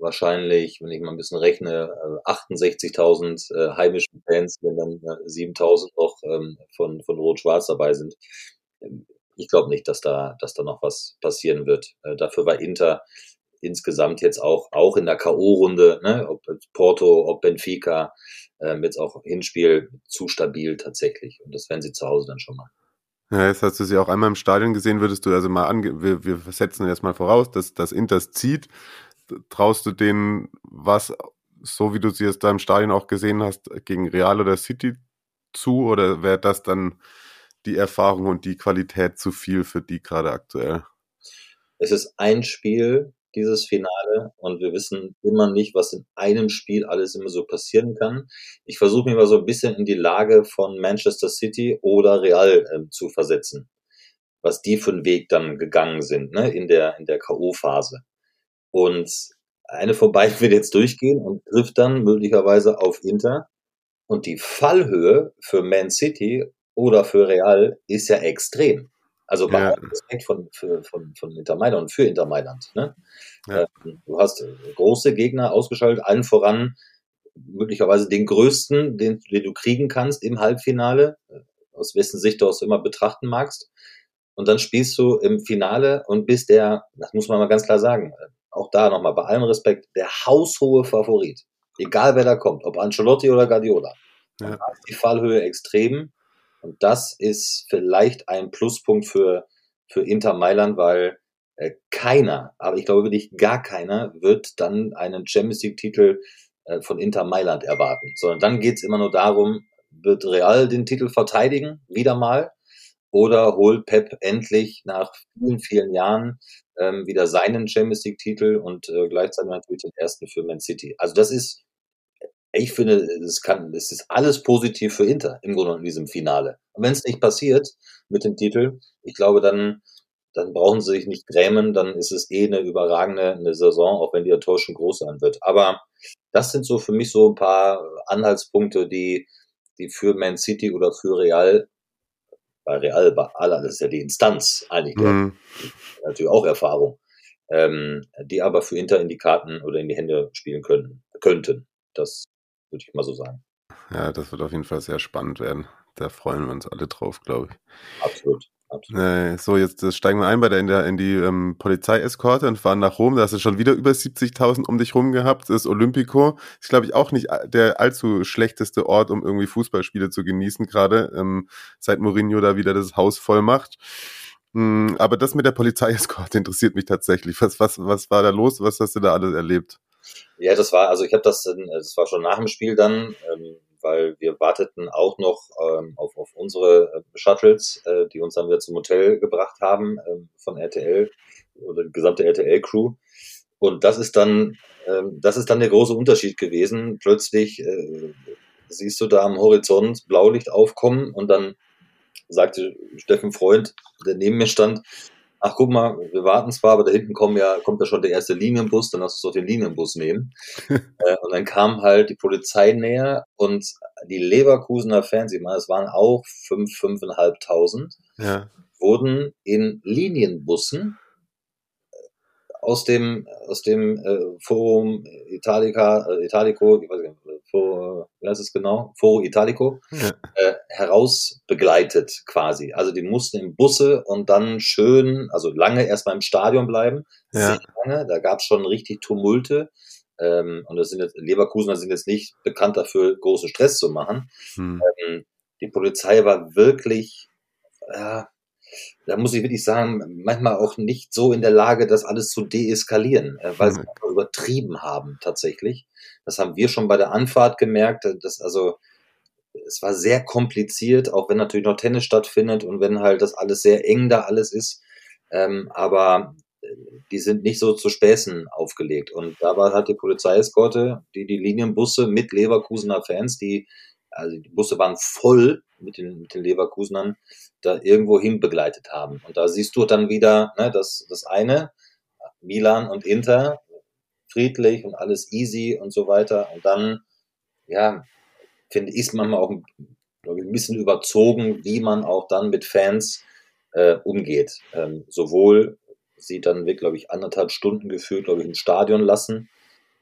wahrscheinlich, wenn ich mal ein bisschen rechne, 68.000 äh, äh, heimischen Fans, wenn dann äh, 7.000 noch ähm, von, von Rot-Schwarz dabei sind. Ähm, ich glaube nicht, dass da, dass da noch was passieren wird. Äh, dafür war Inter insgesamt jetzt auch, auch in der K.O.-Runde, ne, ob Porto, ob Benfica, ähm, jetzt auch Hinspiel zu stabil tatsächlich. Und das werden sie zu Hause dann schon mal. Ja, jetzt hast du sie auch einmal im Stadion gesehen, würdest du also mal ange wir, wir setzen jetzt mal voraus, dass das Inters zieht traust du denen was, so wie du sie jetzt da im Stadion auch gesehen hast, gegen Real oder City zu? Oder wäre das dann die Erfahrung und die Qualität zu viel für die gerade aktuell? Es ist ein Spiel, dieses Finale, und wir wissen immer nicht, was in einem Spiel alles immer so passieren kann. Ich versuche mich mal so ein bisschen in die Lage von Manchester City oder Real äh, zu versetzen, was die für einen Weg dann gegangen sind, ne, in der, in der K.O.-Phase. Und eine von beiden wird jetzt durchgehen und trifft dann möglicherweise auf Inter. Und die Fallhöhe für Man City oder für Real ist ja extrem. Also bei Ja. Respekt von, für, von, von Inter Mailand und für Inter Mailand. Ne? Ja. Ähm, Du hast äh, große Gegner ausgeschaltet, allen voran möglicherweise den größten, den, den du kriegen kannst im Halbfinale, äh, aus wessen Sicht du es immer betrachten magst. Und dann spielst du im Finale und bist der, das muss man mal ganz klar sagen, äh, auch da nochmal bei allem Respekt, der haushohe Favorit. Egal wer da kommt, ob Ancelotti oder Guardiola. Ja. Da ist die Fallhöhe extrem. Und das ist vielleicht ein Pluspunkt für, für Inter Mailand, weil äh, keiner, aber ich glaube wirklich gar keiner, wird dann einen Champions League-Titel äh, von Inter Mailand erwarten. Sondern dann geht's immer nur darum, wird Real den Titel verteidigen, wieder mal, oder holt Pep endlich nach vielen, vielen Jahren ähm, wieder seinen Champions League-Titel und äh, gleichzeitig natürlich den ersten für Man City. Also das ist, ich finde, es kann, es ist alles positiv für Inter im Grunde in diesem Finale. Und wenn es nicht passiert mit dem Titel, ich glaube, dann, dann brauchen sie sich nicht grämen, dann ist es eh eine überragende eine Saison, auch wenn die Enttäuschung groß sein wird. Aber das sind so für mich so ein paar Anhaltspunkte, die, die für Man City oder für Real, bei Real, bei aller, das ist ja die Instanz eigentlich, Mhm. natürlich auch Erfahrung, ähm, die aber für Inter in die Karten oder in die Hände spielen können, könnten. Das würde ich mal so sagen. Ja, das wird auf jeden Fall sehr spannend werden. Da freuen wir uns alle drauf, glaube ich. Absolut. Absolut. So, jetzt steigen wir ein bei der, in, der, in die ähm, Polizeieskorte und fahren nach Rom. Da hast du schon wieder über 70.000 um dich rum gehabt. Das ist Olympico. Ist, glaube ich, auch nicht der allzu schlechteste Ort, um irgendwie Fußballspiele zu genießen, gerade ähm, seit Mourinho da wieder das Haus voll macht. Mm, aber das mit der Polizeieskorte interessiert mich tatsächlich. Was, was, was war da los? Was hast du da alles erlebt? Ja, das war, also ich habe das, das war schon nach dem Spiel dann, ähm, weil wir warteten auch noch ähm, auf, auf unsere äh, Shuttles, äh, die uns dann wieder zum Hotel gebracht haben ähm, von RTL oder die gesamte RTL-Crew. Und das ist dann, ähm, das ist dann der große Unterschied gewesen. Plötzlich äh, siehst du da am Horizont Blaulicht aufkommen und dann sagte Steffen Freund, der neben mir stand, ach guck mal, wir warten zwar, aber da hinten kommen ja, kommt ja schon der erste Linienbus, dann lass uns doch den Linienbus nehmen. äh, und dann kam halt die Polizei näher und die Leverkusener Fans, ich meine, es waren auch fünf, fünfeinhalbtausend, Ja. wurden in Linienbussen aus dem, aus dem äh, Forum Italica, äh, Italico, ich weiß nicht, äh, Forum, wie heißt es genau? Foro Italico, Ja. äh, heraus begleitet quasi. Also die mussten in Busse und dann schön, also lange erstmal im Stadion bleiben, Ja. sehr lange, da gab es schon richtig Tumulte. Ähm, und das sind jetzt, Leverkusener sind jetzt nicht bekannt dafür, großen Stress zu machen. Hm. Ähm, die Polizei war wirklich, ja, da muss ich wirklich sagen, manchmal auch nicht so in der Lage, das alles zu deeskalieren, äh, weil sie Mhm. einfach übertrieben haben tatsächlich. Das haben wir schon bei der Anfahrt gemerkt, äh, dass also es war sehr kompliziert, auch wenn natürlich noch Tennis stattfindet und wenn halt das alles sehr eng da alles ist. Ähm, aber äh, die sind nicht so zu Späßen aufgelegt. Und da war halt die Polizeieskorte, die die Linienbusse mit Leverkusener Fans, die, also die Busse waren voll mit den, mit den Leverkusenern, da irgendwo hin begleitet haben. Und da siehst du dann wieder, ne, das, das eine, Milan und Inter, friedlich und alles easy und so weiter. Und dann, ja, finde ich es manchmal auch glaube ich, ein bisschen überzogen, wie man auch dann mit Fans äh, umgeht. Ähm, sowohl sie dann wirklich, glaube ich, anderthalb Stunden gefühlt, glaube ich, im Stadion lassen,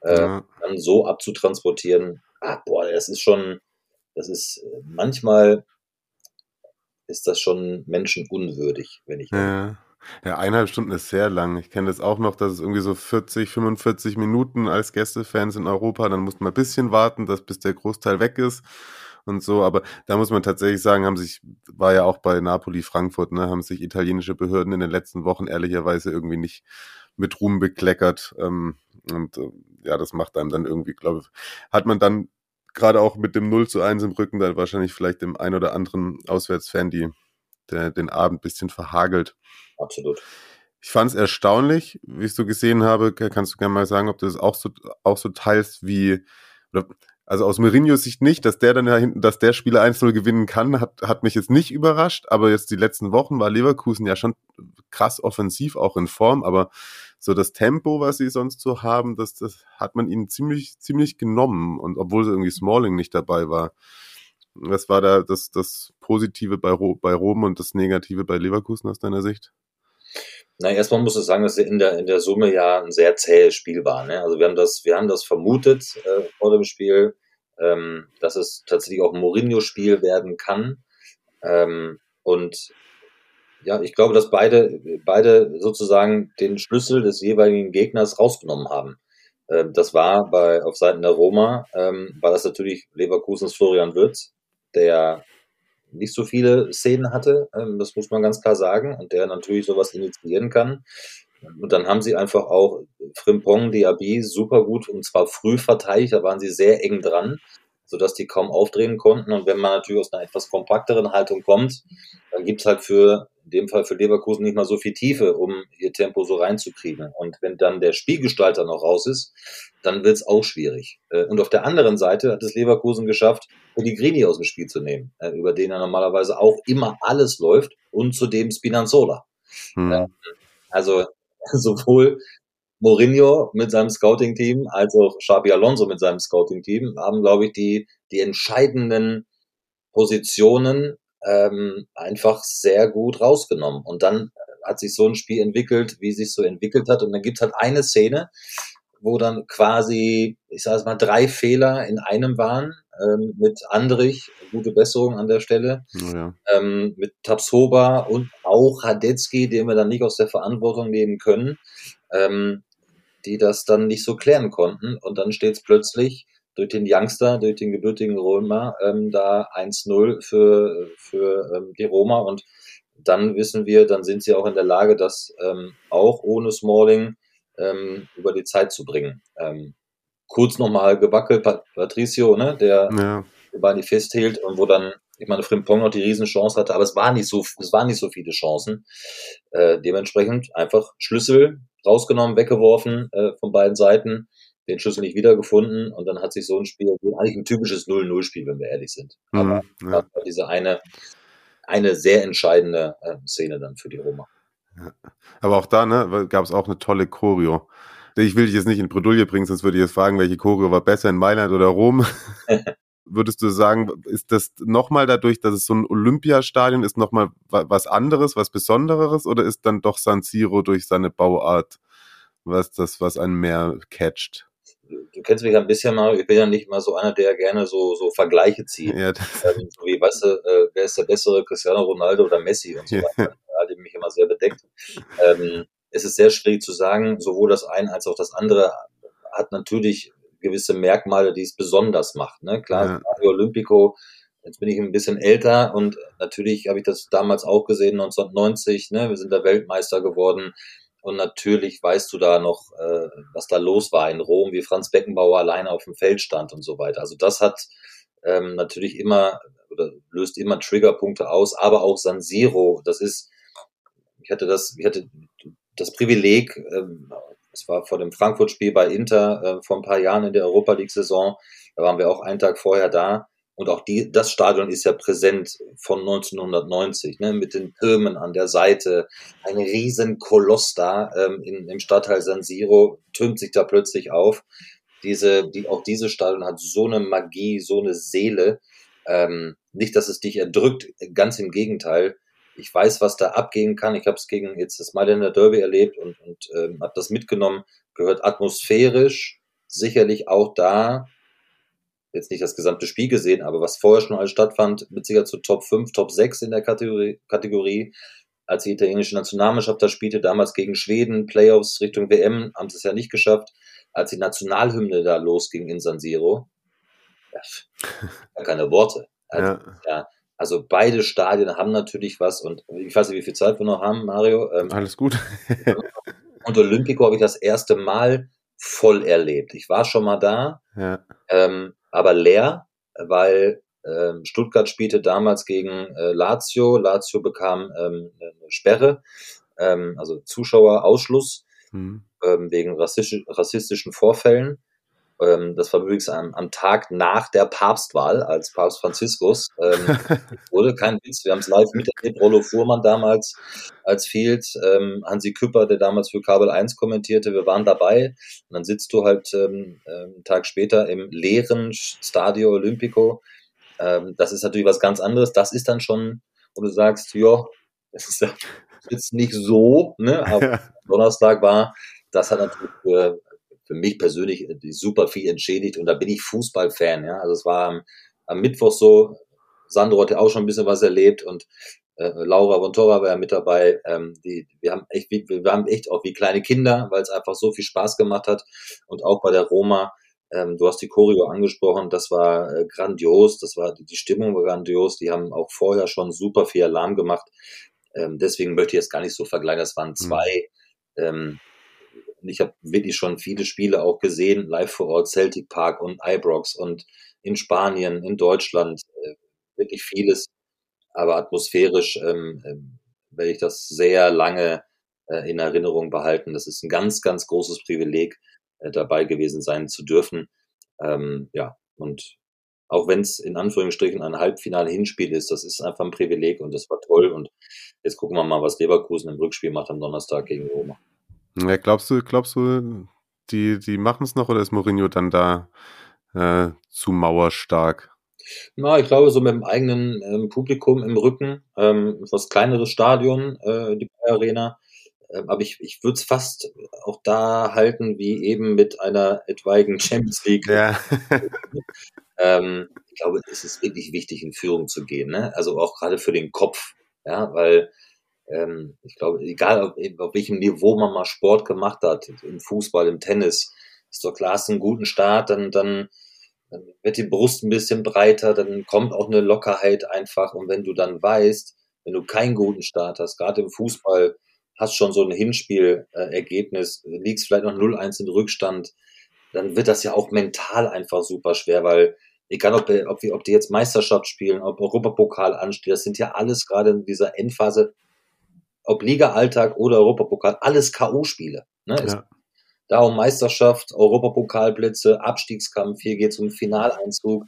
äh, Ja. dann so abzutransportieren. Ah, boah, das ist schon, das ist manchmal ist das schon menschenunwürdig, wenn ich Ja. Ja, eineinhalb Stunden ist sehr lang. Ich kenne das auch noch, dass es irgendwie so 40, 45 Minuten als Gästefans in Europa, dann muss man ein bisschen warten, dass bis der Großteil weg ist und so. Aber da muss man tatsächlich sagen, haben sich, war ja auch bei Napoli, Frankfurt, ne, haben sich italienische Behörden in den letzten Wochen ehrlicherweise irgendwie nicht mit Ruhm bekleckert. Ähm, und äh, ja, das macht einem dann irgendwie, glaube ich, hat man dann gerade auch mit dem 0 zu 1 im Rücken dann wahrscheinlich vielleicht dem ein oder anderen Auswärtsfan die der, den Abend bisschen verhagelt. Absolut. Ich fand es erstaunlich, wie ich so gesehen habe. Kannst du gerne mal sagen, ob du das auch so, auch so teilst wie, oder, also aus Mourinhos Sicht nicht, dass der dann da hinten, dass der Spieler 1-0 gewinnen kann, hat, hat mich jetzt nicht überrascht, aber jetzt die letzten Wochen war Leverkusen ja schon krass offensiv, auch in Form, aber so das Tempo, was sie sonst so haben, das, das hat man ihnen ziemlich, ziemlich genommen und obwohl sie irgendwie Smalling nicht dabei war. Was war da das, das Positive bei, bei Rom und das Negative bei Leverkusen aus deiner Sicht? Na, erstmal muss ich sagen, dass in der, in der Summe ja ein sehr zähes Spiel war. Ne? Also wir haben das, wir haben das vermutet äh, vor dem Spiel, ähm, dass es tatsächlich auch ein Mourinho-Spiel werden kann. Ähm, und ja, ich glaube, dass beide, beide sozusagen den Schlüssel des jeweiligen Gegners rausgenommen haben. Ähm, das war bei, auf Seiten der Roma, ähm, war das natürlich Leverkusens Florian Wirtz, der nicht so viele Szenen hatte, ähm, das muss man ganz klar sagen, und der natürlich sowas initiieren kann. Und dann haben sie einfach auch Frimpong, Diaby super gut und zwar früh verteidigt, da waren sie sehr eng dran sodass die kaum aufdrehen konnten. Und wenn man natürlich aus einer etwas kompakteren Haltung kommt, dann gibt's halt für, in dem Fall für Leverkusen nicht mal so viel Tiefe, um ihr Tempo so reinzukriegen. Und wenn dann der Spielgestalter noch raus ist, dann wird's auch schwierig. Äh, und auf der anderen Seite hat es Leverkusen geschafft, Pellegrini aus dem Spiel zu nehmen, äh, über den er normalerweise auch immer alles läuft und zudem Spinazzola. Hm. Also sowohl Mourinho mit seinem Scouting-Team als auch Xabi Alonso mit seinem Scouting-Team haben, glaube ich, die, die entscheidenden Positionen ähm, einfach sehr gut rausgenommen. Und dann hat sich so ein Spiel entwickelt, wie sich so entwickelt hat. Und dann gibt es halt eine Szene, wo dann quasi, ich sage es mal, drei Fehler in einem waren, ähm, mit Andrich, gute Besserung an der Stelle, ja. ähm, mit Tapsoba und auch Radetzky, den wir dann nicht aus der Verantwortung nehmen können. Ähm, die das dann nicht so klären konnten. Und dann steht es plötzlich durch den Youngster, durch den gebürtigen Roma, ähm, da 1-0 für, für ähm, die Roma. Und dann wissen wir, dann sind sie auch in der Lage, das ähm, auch ohne Smalling ähm, über die Zeit zu bringen. Ähm, kurz nochmal gewackelt, Patricio, ne, der ja. Nicht festhielt und wo dann, ich meine, Frimpong noch die Riesenchance hatte, aber es war nicht so, es waren nicht so viele Chancen. Äh, dementsprechend einfach Schlüssel rausgenommen, weggeworfen äh, von beiden Seiten, den Schlüssel nicht wiedergefunden und dann hat sich so ein Spiel, eigentlich ein typisches 0-0-Spiel, wenn wir ehrlich sind. Mhm, Aber ja. das war diese eine, eine sehr entscheidende äh, Szene dann für die Roma. Ja. Aber auch da ne, gab es auch eine tolle Choreo. Ich will dich jetzt nicht in Bredouille bringen, sonst würde ich jetzt fragen, welche Choreo war besser in Mailand oder Rom. würdest du sagen, ist das nochmal dadurch, dass es so ein Olympiastadion ist, nochmal was anderes, was Besonderes oder ist dann doch San Siro durch seine Bauart was das, was einen mehr catcht? Du kennst mich ein bisschen mal, ich bin ja nicht mal so einer, der gerne so, so Vergleiche zieht. Ja, ähm, so wie, weißt du, äh, wer ist der bessere, Cristiano Ronaldo oder Messi und so weiter. Ja. Da halte ich mich immer sehr bedeckt. Ähm, es ist sehr schwierig zu sagen, sowohl das eine als auch das andere hat natürlich gewisse Merkmale, die es besonders macht. Ne? Klar, ja. Mario Olympico, jetzt bin ich ein bisschen älter und natürlich habe ich das damals auch gesehen, 1990, ne? wir sind da Weltmeister geworden. Und natürlich weißt du da noch, äh, was da los war in Rom, wie Franz Beckenbauer alleine auf dem Feld stand und so weiter. Also das hat ähm, natürlich immer oder löst immer Triggerpunkte aus, aber auch San Siro, das ist, ich hatte das, ich hatte das Privileg, ähm, es war vor dem Frankfurt-Spiel bei Inter äh, vor ein paar Jahren in der Europa League-Saison. Da waren wir auch einen Tag vorher da. Und auch die, das Stadion ist ja präsent von 1990, ne, mit den Türmen an der Seite. Ein riesen Koloss da ähm, in, im Stadtteil San Siro türmt sich da plötzlich auf. Diese, die, auch dieses Stadion hat so eine Magie, so eine Seele. Ähm, nicht, dass es dich erdrückt, ganz im Gegenteil ich weiß, was da abgehen kann. Ich habe es gegen jetzt das Mailänder Derby erlebt und, und ähm, habe das mitgenommen. Gehört atmosphärisch sicherlich auch da, jetzt nicht das gesamte Spiel gesehen, aber was vorher schon alles stattfand, mit Sicherheit zu Top 5, Top 6 in der Kategorie, Kategorie als die italienische Nationalmannschaft da spielte, damals gegen Schweden, Playoffs Richtung WM, haben sie es ja nicht geschafft, als die Nationalhymne da losging in San Siro. Ja, keine Worte. Also, ja. ja. Also beide Stadien haben natürlich was und ich weiß nicht, wie viel Zeit wir noch haben, Mario. Ähm, Alles gut. und Olympico habe ich das erste Mal voll erlebt. Ich war schon mal da, ja. ähm, aber leer, weil ähm, Stuttgart spielte damals gegen äh, Lazio. Lazio bekam ähm, eine Sperre, ähm, also Zuschauerausschluss mhm. ähm, wegen rassistisch, rassistischen Vorfällen. Ähm, das war übrigens am, am, Tag nach der Papstwahl, als Papst Franziskus ähm, wurde. Kein Witz, wir haben es live miterlebt. Rollo Fuhrmann damals als Field, ähm, Hansi Küpper, der damals für Kabel 1 kommentierte, wir waren dabei. Und dann sitzt du halt ähm, einen Tag später im leeren Stadio Olimpico Ähm, das ist natürlich was ganz anderes. Das ist dann schon, wo du sagst, ja, das ist jetzt nicht so, ne? Aber Donnerstag war, das hat natürlich für, für mich persönlich super viel entschädigt und da bin ich Fußballfan, ja. Also es war am, am Mittwoch so, Sandro hat ja auch schon ein bisschen was erlebt und äh, Laura Vontora war ja mit dabei. Ähm, die, wir haben echt, wir, wir haben echt auch wie kleine Kinder, weil es einfach so viel Spaß gemacht hat. Und auch bei der Roma, ähm, du hast die Choreo angesprochen, das war äh, grandios, das war die Stimmung war grandios. Die haben auch vorher schon super viel Alarm gemacht. Ähm, deswegen möchte ich jetzt gar nicht so vergleichen. Das waren mhm. zwei. Mhm. Ähm, ich habe wirklich schon viele Spiele auch gesehen, live vor Ort, Celtic Park und Ibrox und in Spanien, in Deutschland, äh, wirklich vieles aber atmosphärisch ähm, ähm, werde ich das sehr lange äh, in Erinnerung behalten. Das ist ein ganz, ganz großes Privileg, äh, dabei gewesen sein zu dürfen. Ähm, ja, und auch wenn es in Anführungsstrichen ein Halbfinale-Hinspiel ist, das ist einfach ein Privileg und das war toll. Und jetzt gucken wir mal, was Leverkusen im Rückspiel macht am Donnerstag gegen Roma. Ja, glaubst du, glaubst du, die, die machen es noch oder ist Mourinho dann da äh, zu mauerstark? Na, ich glaube, so mit dem eigenen ähm, Publikum im Rücken, ähm, etwas kleineres Stadion, äh, die Arena. Ähm, aber ich, ich würde es fast auch da halten, wie eben mit einer etwaigen Champions League. Ja. ähm, ich glaube, es ist wirklich wichtig, in Führung zu gehen. Ne? Also auch gerade für den Kopf. Ja, weil ähm, ich glaube, egal auf, auf welchem Niveau man mal Sport gemacht hat, im Fußball, im Tennis, ist doch klar, hast einen guten Start, dann, dann dann wird die Brust ein bisschen breiter, dann kommt auch eine Lockerheit einfach. Und wenn du dann weißt, wenn du keinen guten Start hast, gerade im Fußball, hast schon so ein Hinspielergebnis, liegst vielleicht noch 0-1 in Rückstand, dann wird das ja auch mental einfach super schwer, weil egal ob, ob, ob die jetzt Meisterschaft spielen, ob Europapokal ansteht, das sind ja alles gerade in dieser Endphase, ob Liga-Alltag oder Europapokal, alles K.O.-Spiele. Ne? Ja. Darum Meisterschaft, Europapokalplätze, Abstiegskampf, hier geht es um Finaleinzug.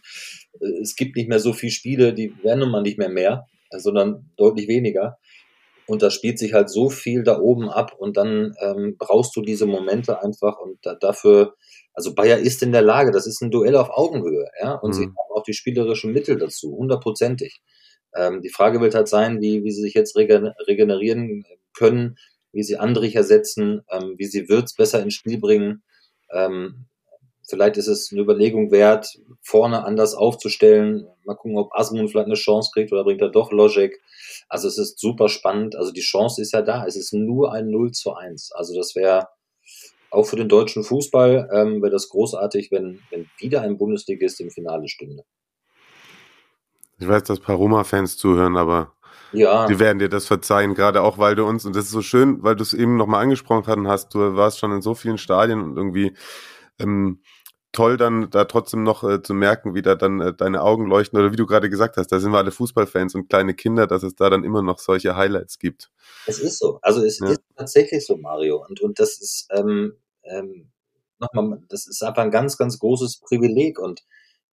Äh, es gibt nicht mehr so viele Spiele, die werden nun mal nicht mehr mehr, sondern deutlich weniger. Und da spielt sich halt so viel da oben ab und dann ähm, brauchst du diese Momente einfach und da, dafür, also Bayer ist in der Lage, das ist ein Duell auf Augenhöhe, ja, und mhm. sie haben auch die spielerischen Mittel dazu, hundertprozentig. Ähm, die Frage wird halt sein, wie, wie sie sich jetzt regenerieren können, wie sie Andrich ersetzen, ähm, wie sie Würz besser ins Spiel bringen. Ähm, vielleicht ist es eine Überlegung wert, vorne anders aufzustellen. Mal gucken, ob Asmund vielleicht eine Chance kriegt oder bringt er doch Logic. Also es ist super spannend. Also die Chance ist ja da. Es ist nur ein 0 zu 1. Also das wäre auch für den deutschen Fußball ähm, wäre das großartig, wenn, wenn wieder ein Bundesligist im Finale stünde. Ich weiß, dass ein paar Roma-Fans zuhören, aber ja. Die werden dir das verzeihen, gerade auch, weil du uns, und das ist so schön, weil du es eben nochmal angesprochen hast, du warst schon in so vielen Stadien und irgendwie ähm, toll dann da trotzdem noch äh, zu merken, wie da dann äh, deine Augen leuchten oder wie du gerade gesagt hast, da sind wir alle Fußballfans und kleine Kinder, dass es da dann immer noch solche Highlights gibt. Es ist so, also es ja. ist tatsächlich so, Mario, und, und das ist, ähm, ähm, nochmal, das ist einfach ein ganz, ganz großes Privileg und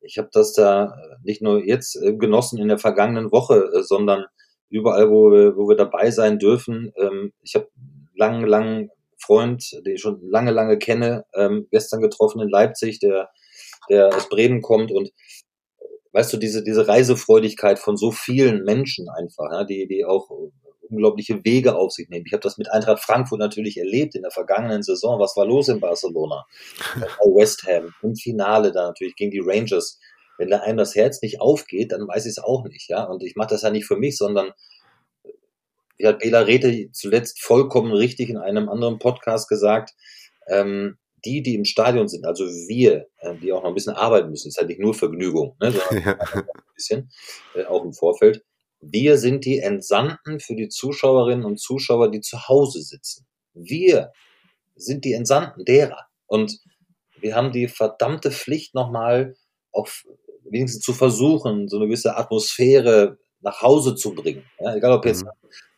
ich habe das da nicht nur jetzt äh, genossen in der vergangenen Woche, äh, sondern überall, wo wir, wo wir dabei sein dürfen. Ähm, ich habe langen, langen Freund, den ich schon lange, lange kenne, ähm, gestern getroffen in Leipzig, der, der aus Bremen kommt und weißt du, diese, diese Reisefreudigkeit von so vielen Menschen einfach, die, die auch unglaubliche Wege auf sich nehmen. Ich habe das mit Eintracht Frankfurt natürlich erlebt in der vergangenen Saison. Was war los in Barcelona? Bei West Ham im Finale da natürlich gegen die Rangers wenn da einem das Herz nicht aufgeht, dann weiß ich es auch nicht, ja. Und ich mache das ja nicht für mich, sondern wie hat Bela Rete zuletzt vollkommen richtig in einem anderen Podcast gesagt, ähm, die, die im Stadion sind, also wir, äh, die auch noch ein bisschen arbeiten müssen, ist halt nicht nur Vergnügung, ne, sondern ja. ein bisschen, äh, auch im Vorfeld. Wir sind die Entsandten für die Zuschauerinnen und Zuschauer, die zu Hause sitzen. Wir sind die Entsandten derer. Und wir haben die verdammte Pflicht nochmal auf wenigstens zu versuchen, so eine gewisse Atmosphäre nach Hause zu bringen. Ja, egal ob jetzt mhm.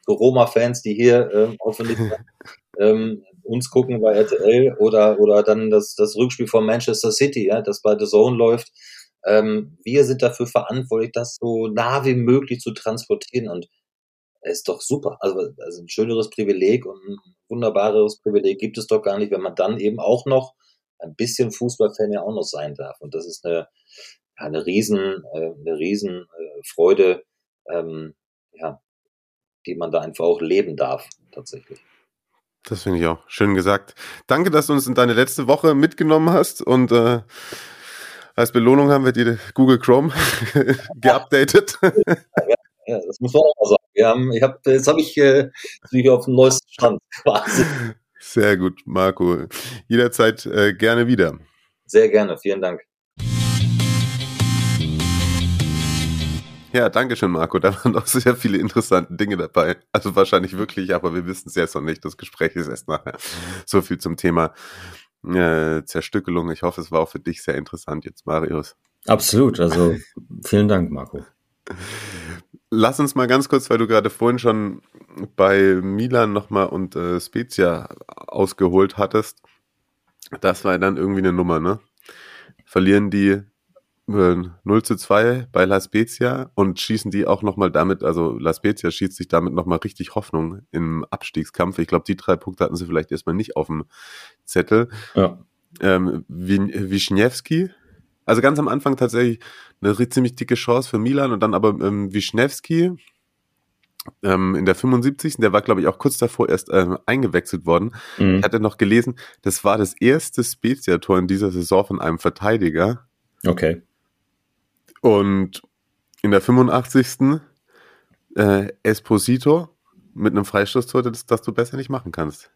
so Roma-Fans, die hier ähm, hoffentlich ähm, uns gucken bei RTL oder, oder dann das, das Rückspiel von Manchester City, ja, das bei The Zone läuft. Ähm, wir sind dafür verantwortlich, das so nah wie möglich zu transportieren und es ist doch super. Also, also ein schöneres Privileg und ein wunderbares Privileg gibt es doch gar nicht, wenn man dann eben auch noch ein bisschen Fußballfan ja auch noch sein darf. Und das ist eine, eine riesen, äh, eine riesen äh, Freude, ähm, ja, die man da einfach auch leben darf, tatsächlich. Das finde ich auch schön gesagt. Danke, dass du uns in deine letzte Woche mitgenommen hast und äh, als Belohnung haben wir die Google Chrome geupdatet. Ja, das muss man auch mal sagen. Wir haben, ich hab, jetzt habe ich äh, bin auf dem neuesten Stand quasi. Sehr gut, Marco. Jederzeit äh, gerne wieder. Sehr gerne, vielen Dank. Ja, danke schön, Marco. Da waren auch sehr viele interessante Dinge dabei. Also wahrscheinlich wirklich, aber wir wissen es jetzt noch nicht. Das Gespräch ist erst nachher. So viel zum Thema äh, Zerstückelung. Ich hoffe, es war auch für dich sehr interessant jetzt, Marius. Absolut. Also vielen Dank, Marco. Lass uns mal ganz kurz, weil du gerade vorhin schon bei Milan nochmal und äh, Spezia ausgeholt hattest. Das war dann irgendwie eine Nummer, ne? Verlieren die 0 zu 2 bei La Spezia und schießen die auch nochmal damit, also La Spezia schießt sich damit nochmal richtig Hoffnung im Abstiegskampf. Ich glaube, die drei Punkte hatten sie vielleicht erstmal nicht auf dem Zettel. Ja. Ähm, Wischniewski, also ganz am Anfang tatsächlich eine ziemlich dicke Chance für Milan und dann aber ähm, Wischniewski ähm, in der 75. Der war, glaube ich, auch kurz davor erst ähm, eingewechselt worden. Mhm. Ich hatte noch gelesen, das war das erste Spezia-Tor in dieser Saison von einem Verteidiger. Okay. Und in der 85. Äh, Esposito mit einem Freistoßtor, das, das du besser nicht machen kannst.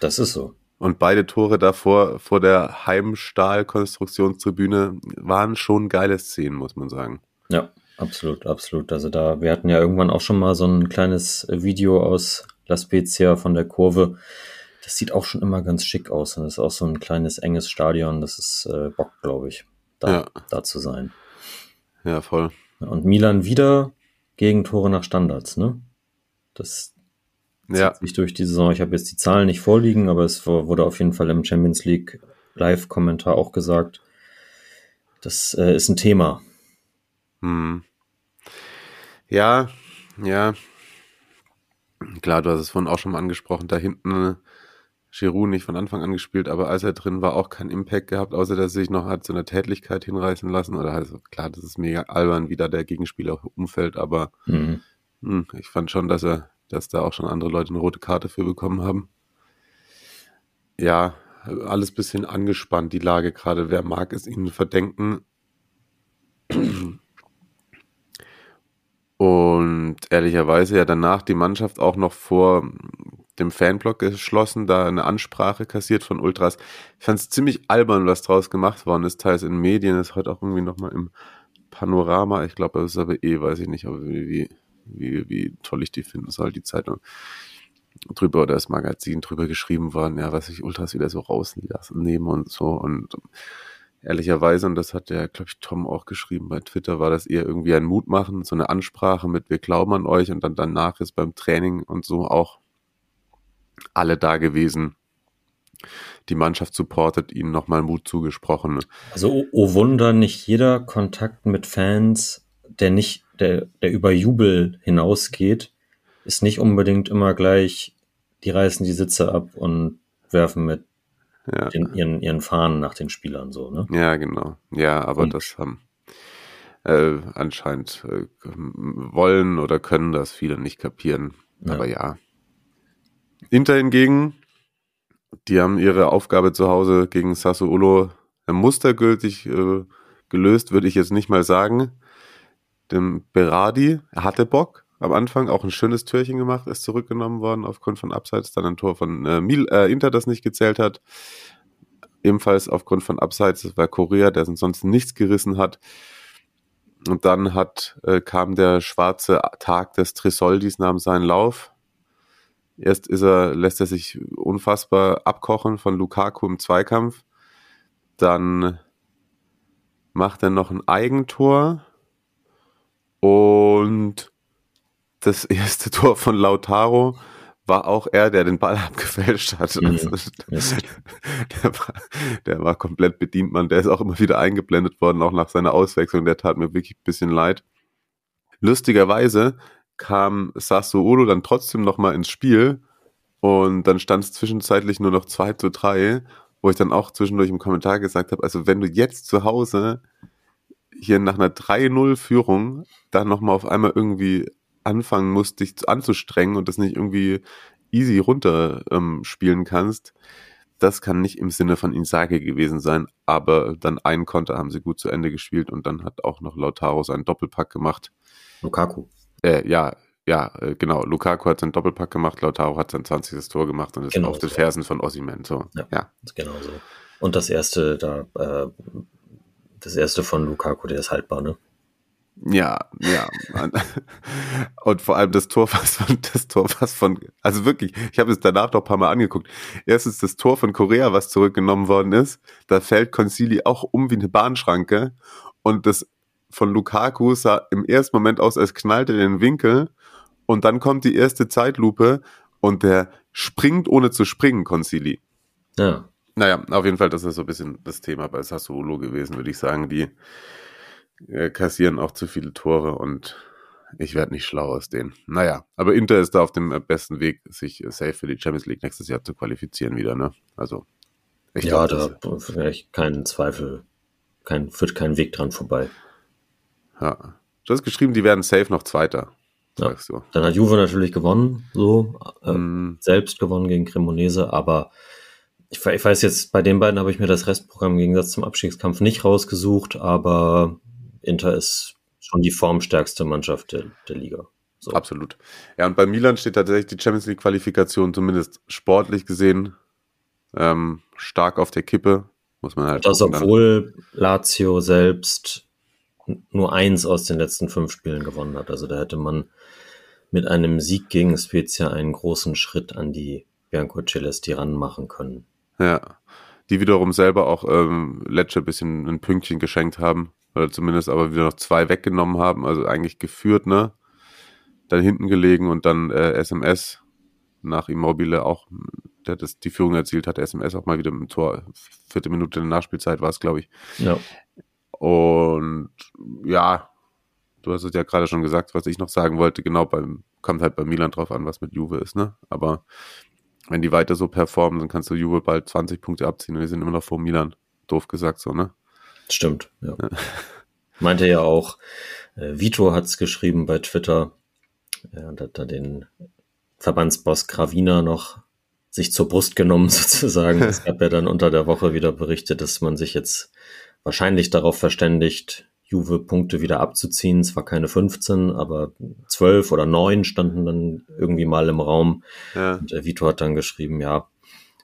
Das ist so. Und beide Tore davor vor der Heimstahl-Konstruktionstribüne waren schon geile Szenen, muss man sagen. Ja, absolut, absolut. Also da, wir hatten ja irgendwann auch schon mal so ein kleines Video aus La Spezia von der Kurve. Das sieht auch schon immer ganz schick aus. Und das ist auch so ein kleines, enges Stadion. Das ist äh, Bock, glaube ich, da, ja. da zu sein. Ja, voll. Und Milan wieder Gegentore nach Standards, ne? Das ja. zieht sich durch die Saison. Ich habe jetzt die Zahlen nicht vorliegen, aber es wurde auf jeden Fall im Champions League Live-Kommentar auch gesagt. Das äh, ist ein Thema. Hm. Ja, ja. Klar, du hast es vorhin auch schon mal angesprochen. Da hinten Giroud nicht von Anfang an gespielt, aber als er drin war, auch keinen Impact gehabt, außer dass er sich noch hat zu einer Tätlichkeit hinreißen lassen. Oder halt, klar, das ist mega albern, wie da der Gegenspieler umfällt, aber mhm. mh, hm, ich fand schon, dass er, dass da auch schon andere Leute eine rote Karte für bekommen haben. Ja, alles bisschen angespannt, die Lage gerade. Wer mag es ihnen verdenken? Und ehrlicherweise ja danach die Mannschaft auch noch vor dem Fanblock geschlossen, da eine Ansprache kassiert von Ultras. Ich fand es ziemlich albern, was draus gemacht worden ist, teils in Medien, ist heute auch irgendwie nochmal im Panorama. Ich glaube, das ist aber eh, weiß ich nicht, wie, wie, wie toll ich die finden soll, die Zeitung drüber oder das Magazin drüber geschrieben worden, ja, was sich Ultras wieder so rausnehmen und so und ehrlicherweise, und das hat der, glaube ich, Tom auch geschrieben bei Twitter, war das eher irgendwie ein Mut machen, so eine Ansprache mit wir glauben an euch und dann danach ist beim Training und so auch alle da gewesen. Die Mannschaft supportet ihnen nochmal Mut zugesprochen. Also, oh, oh Wunder, nicht jeder Kontakt mit Fans, der nicht, der, der über Jubel hinausgeht, ist nicht unbedingt immer gleich, die reißen die Sitze ab und werfen mit ja. den, ihren, ihren Fahnen nach den Spielern so, ne? Ja, genau. Ja, aber und, das haben äh, anscheinend äh, wollen oder können das viele nicht kapieren. Ja. Aber ja, Inter hingegen, die haben ihre Aufgabe zu Hause gegen Sassuolo mustergültig äh, gelöst, würde ich jetzt nicht mal sagen. Dem Berardi, er hatte Bock am Anfang, auch ein schönes Türchen gemacht, ist zurückgenommen worden aufgrund von Abseits, dann ein Tor von äh, Mil, äh, Inter, das nicht gezählt hat. Ebenfalls aufgrund von Abseits, das war Korea, der sonst nichts gerissen hat. Und dann hat, äh, kam der schwarze Tag des Trisoldis nahm seinen Lauf. Erst ist er, lässt er sich unfassbar abkochen von Lukaku im Zweikampf. Dann macht er noch ein Eigentor. Und das erste Tor von Lautaro war auch er, der den Ball abgefälscht hat. Mhm. Also, der, war, der war komplett bedient, man. Der ist auch immer wieder eingeblendet worden, auch nach seiner Auswechslung. Der tat mir wirklich ein bisschen leid. Lustigerweise kam Sassuolo dann trotzdem nochmal ins Spiel und dann stand es zwischenzeitlich nur noch 2 zu 3, wo ich dann auch zwischendurch im Kommentar gesagt habe, also wenn du jetzt zu Hause hier nach einer 3-0-Führung dann nochmal auf einmal irgendwie anfangen musst, dich anzustrengen und das nicht irgendwie easy runter ähm, spielen kannst, das kann nicht im Sinne von Insage gewesen sein, aber dann ein Konter haben sie gut zu Ende gespielt und dann hat auch noch Lautaro seinen Doppelpack gemacht. Lukaku. Äh, ja, ja, äh, genau. Lukaku hat seinen Doppelpack gemacht, Lautaro hat sein 20. Tor gemacht und ist Genau auf den so. Fersen von Ossiman. So, Ja. ja. Genau so. Und das erste da, äh, das erste von Lukaku, der ist haltbar, ne? Ja, ja. Und vor allem das Tor, was von, das Tor, was von, also wirklich, ich habe es danach noch ein paar Mal angeguckt. Erstens das Tor von Korea, was zurückgenommen worden ist. Da fällt Concili auch um wie eine Bahnschranke. Und das von Lukaku sah im ersten Moment aus, als knallte in den Winkel. Und dann kommt die erste Zeitlupe und der springt ohne zu springen, Concili. Ja. Naja, auf jeden Fall, das ist so ein bisschen das Thema bei Sassuolo gewesen, würde ich sagen. Die äh, kassieren auch zu viele Tore und ich werde nicht schlau aus denen. Naja, aber Inter ist da auf dem äh, besten Weg, sich safe für die Champions League nächstes Jahr zu qualifizieren wieder, ne? Also, ich ja, glaub, da das- vielleicht kein Zweifel, kein, führt kein Weg dran vorbei. Ja. Du hast geschrieben, die werden safe noch Zweiter, Ja. sagst du. Dann hat Juve natürlich gewonnen, so, äh, Mm, selbst gewonnen gegen Cremonese, aber ich, ich weiß jetzt, bei den beiden habe ich mir das Restprogramm im Gegensatz zum Abstiegskampf nicht rausgesucht, aber Inter ist schon die formstärkste Mannschaft der, der Liga. So. Absolut. Ja, und bei Milan steht tatsächlich die Champions League Qualifikation zumindest sportlich gesehen ähm, stark auf der Kippe. Muss man halt Das, dann. obwohl Lazio selbst nur eins aus den letzten fünf Spielen gewonnen hat. Also da hätte man mit einem Sieg gegen Spezia einen großen Schritt an die Bianco Celesti ranmachen können. Ja. Die wiederum selber auch ähm, Lecce ein bisschen ein Pünktchen geschenkt haben. Oder zumindest aber wieder noch zwei weggenommen haben. Also eigentlich geführt, ne? Dann hinten gelegen und dann äh, SMS nach Immobile auch, der das die Führung erzielt hat, SMS auch mal wieder im Tor. Vierte Minute der Nachspielzeit war es, glaube ich. Ja, Und ja, du hast es ja gerade schon gesagt, was ich noch sagen wollte. Genau, beim, kommt halt bei Milan drauf an, was mit Juve ist, ne? Aber wenn die weiter so performen, dann kannst du Juve bald 20 Punkte abziehen und die sind immer noch vor Milan. Doof gesagt so, ne? stimmt. Ja. Meinte ja auch, äh, Vito hat's geschrieben bei Twitter ja, und hat da den Verbandsboss Gravina noch sich zur Brust genommen sozusagen. Es gab ja dann unter der Woche wieder Berichte, dass man sich jetzt wahrscheinlich darauf verständigt, Juve Punkte wieder abzuziehen. Zwar keine 15, aber 12 oder 9 standen dann irgendwie mal im Raum. Ja, Und Vito hat dann geschrieben, ja,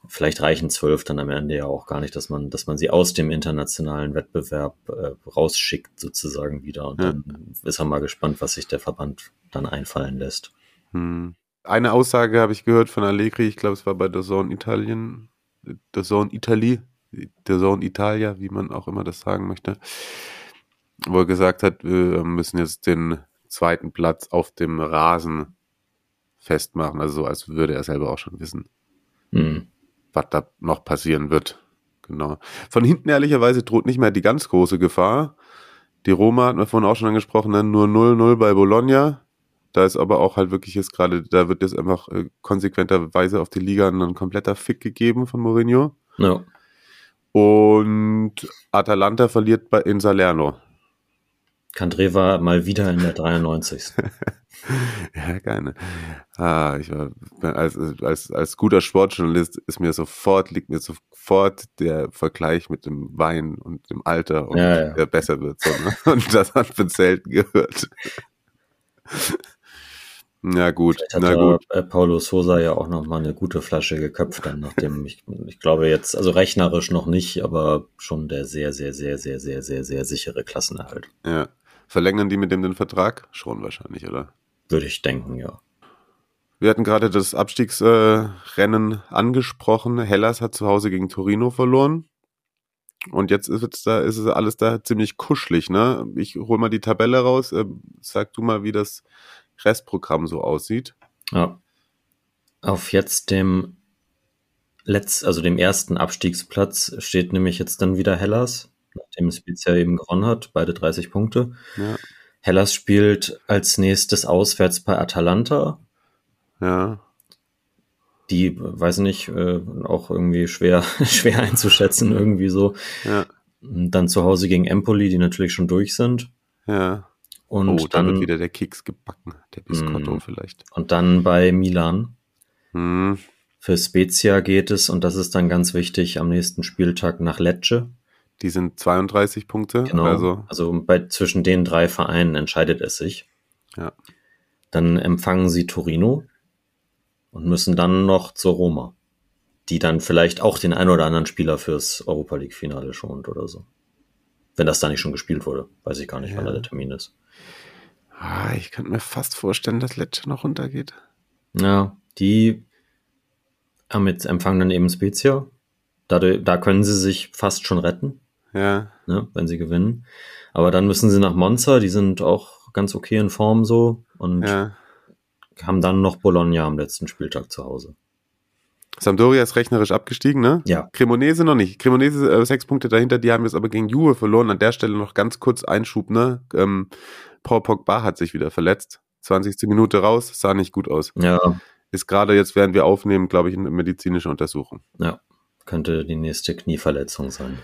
vielleicht reichen 12 dann am Ende ja auch gar nicht, dass man, dass man sie aus dem internationalen Wettbewerb äh, rausschickt sozusagen wieder. Und Ja. dann ist er mal gespannt, was sich der Verband dann einfallen lässt. hm. Eine Aussage habe ich gehört von Allegri, ich glaube, es war bei The Zone Italien, The Zone Italy, The Zone Italia, wie man auch immer das sagen möchte, wo er gesagt hat, wir müssen jetzt den zweiten Platz auf dem Rasen festmachen, also so, als würde er selber auch schon wissen, Hm. was da noch passieren wird. Genau. Von hinten ehrlicherweise droht nicht mehr die ganz große Gefahr. Die Roma hatten wir vorhin auch schon angesprochen, ne? nur 0-0 bei Bologna. Da ist aber auch halt wirklich jetzt gerade, da wird jetzt einfach äh, konsequenterweise auf die Liga ein kompletter Fick gegeben von Mourinho. Ja. Und Atalanta verliert bei, in Salerno. Kandreva mal wieder in der 93. Ja, gerne. Ah, ich war, als, als, als guter Sportjournalist ist mir sofort, liegt mir sofort der Vergleich mit dem Wein und dem Alter und Ja, ja. der besser wird. So, ne? Und das hat für selten gehört. Na gut, Vielleicht hat na gut. äh, Paulo Sosa ja auch noch mal eine gute Flasche geköpft, dann nachdem ich, ich glaube jetzt, also rechnerisch noch nicht, aber schon der sehr, sehr, sehr, sehr, sehr, sehr, sehr sichere Klassenerhalt. Ja. Verlängern die mit dem den Vertrag? Schon wahrscheinlich, oder? Würde ich denken, ja. Wir hatten gerade das Abstiegsrennen äh, angesprochen. Hellas hat zu Hause gegen Torino verloren. Und jetzt ist es da, ist es alles da ziemlich kuschelig, ne? Ich hol mal die Tabelle raus. Äh, sag du mal, wie das Restprogramm so aussieht. Ja. Auf jetzt dem letzt, also dem ersten Abstiegsplatz steht nämlich jetzt dann wieder Hellas, nachdem Spezia eben gewonnen hat, beide 30 Punkte. Ja, Hellas spielt als nächstes auswärts bei Atalanta, ja. die, weiß nicht, äh, auch irgendwie schwer, schwer einzuschätzen, irgendwie so. Ja. Dann zu Hause gegen Empoli, die natürlich schon durch sind. Ja. Und oh, da dann, wird wieder der Keks gebacken. Der Biscotto Mm. vielleicht. und dann bei Milan. Hm. Für Spezia geht es, und das ist dann ganz wichtig, am nächsten Spieltag nach Lecce. Die sind 32 Punkte. Genau. Also, Also bei, zwischen den drei Vereinen entscheidet es sich. ja. Dann empfangen sie Torino und müssen dann noch zur Roma, die dann vielleicht auch den einen oder anderen Spieler fürs Europa League Finale schont oder so. Wenn das da nicht schon gespielt wurde, weiß ich gar nicht, wann Ja. da der Termin ist. Ah, ich könnte mir fast vorstellen, dass Lecce noch runtergeht. Ja, die haben jetzt empfangen dann eben Spezia. Dadurch, da können sie sich fast schon retten, Ja. ne, wenn sie gewinnen. Aber dann müssen sie nach Monza, die sind auch ganz okay in Form so und Ja. haben dann noch Bologna am letzten Spieltag zu Hause. Sampdoria ist rechnerisch abgestiegen, ne? Ja. Cremonese noch nicht. Cremonese äh, sechs Punkte dahinter, die haben jetzt aber gegen Juve verloren. An der Stelle noch ganz kurz Einschub, ne? Ähm, Paul Pogba hat sich wieder verletzt. 20. Minute raus, sah nicht gut aus. Ja, Ist gerade jetzt, während wir aufnehmen, glaube ich, eine medizinische Untersuchung. ja, könnte die nächste Knieverletzung sein.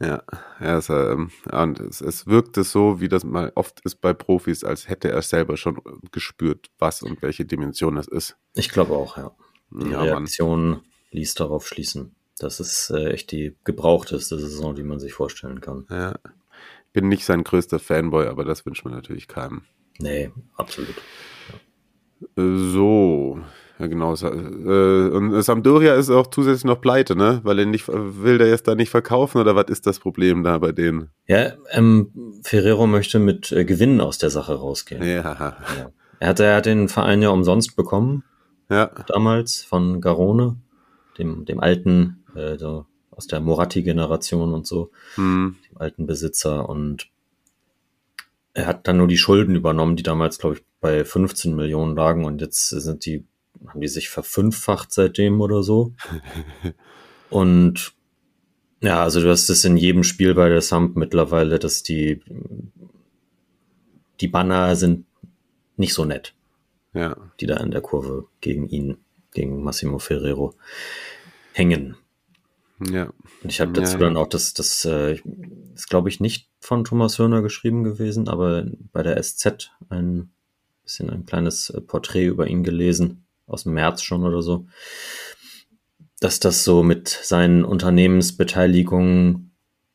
Ja, ja, es, ähm, und es, es wirkte so, wie das mal oft ist bei Profis, als hätte er selber schon gespürt, was und welche Dimension das ist. Ich glaube auch, ja. Die Ja, Mann. Reaktion ließ darauf schließen. Das ist äh, echt die gebrauchteste Saison, die man sich vorstellen kann. Ja. Bin nicht sein größter Fanboy, aber das wünscht man natürlich keinem. Nee, absolut. Äh, So, ja genau. Äh, und Sampdoria ist auch zusätzlich noch pleite, ne? Weil er nicht will der jetzt da nicht verkaufen oder was ist das Problem da bei denen? Ja, ähm, Ferrero möchte mit äh, Gewinnen aus der Sache rausgehen. Ja, Ja. Er, hat, er hat den Verein ja umsonst bekommen, ja, damals von Garone, dem, dem alten, äh, so aus der Moratti-Generation und so, hm, dem alten Besitzer. Und er hat dann nur die Schulden übernommen, die damals, glaube ich, bei 15 Millionen lagen und jetzt sind die, haben die sich verfünffacht seitdem oder so. Und ja, also du hast es in jedem Spiel bei der Samp mittlerweile, dass die, die Banner sind nicht so nett, ja, die da in der Kurve gegen ihn, gegen Massimo Ferrero hängen. ja. Und ich habe dazu Ja, dann auch das, das äh, ist glaube ich nicht von Thomas Hörner geschrieben gewesen, aber bei der SZ ein bisschen ein kleines äh, Porträt über ihn gelesen, aus dem März schon oder so, dass das so mit seinen Unternehmensbeteiligungen,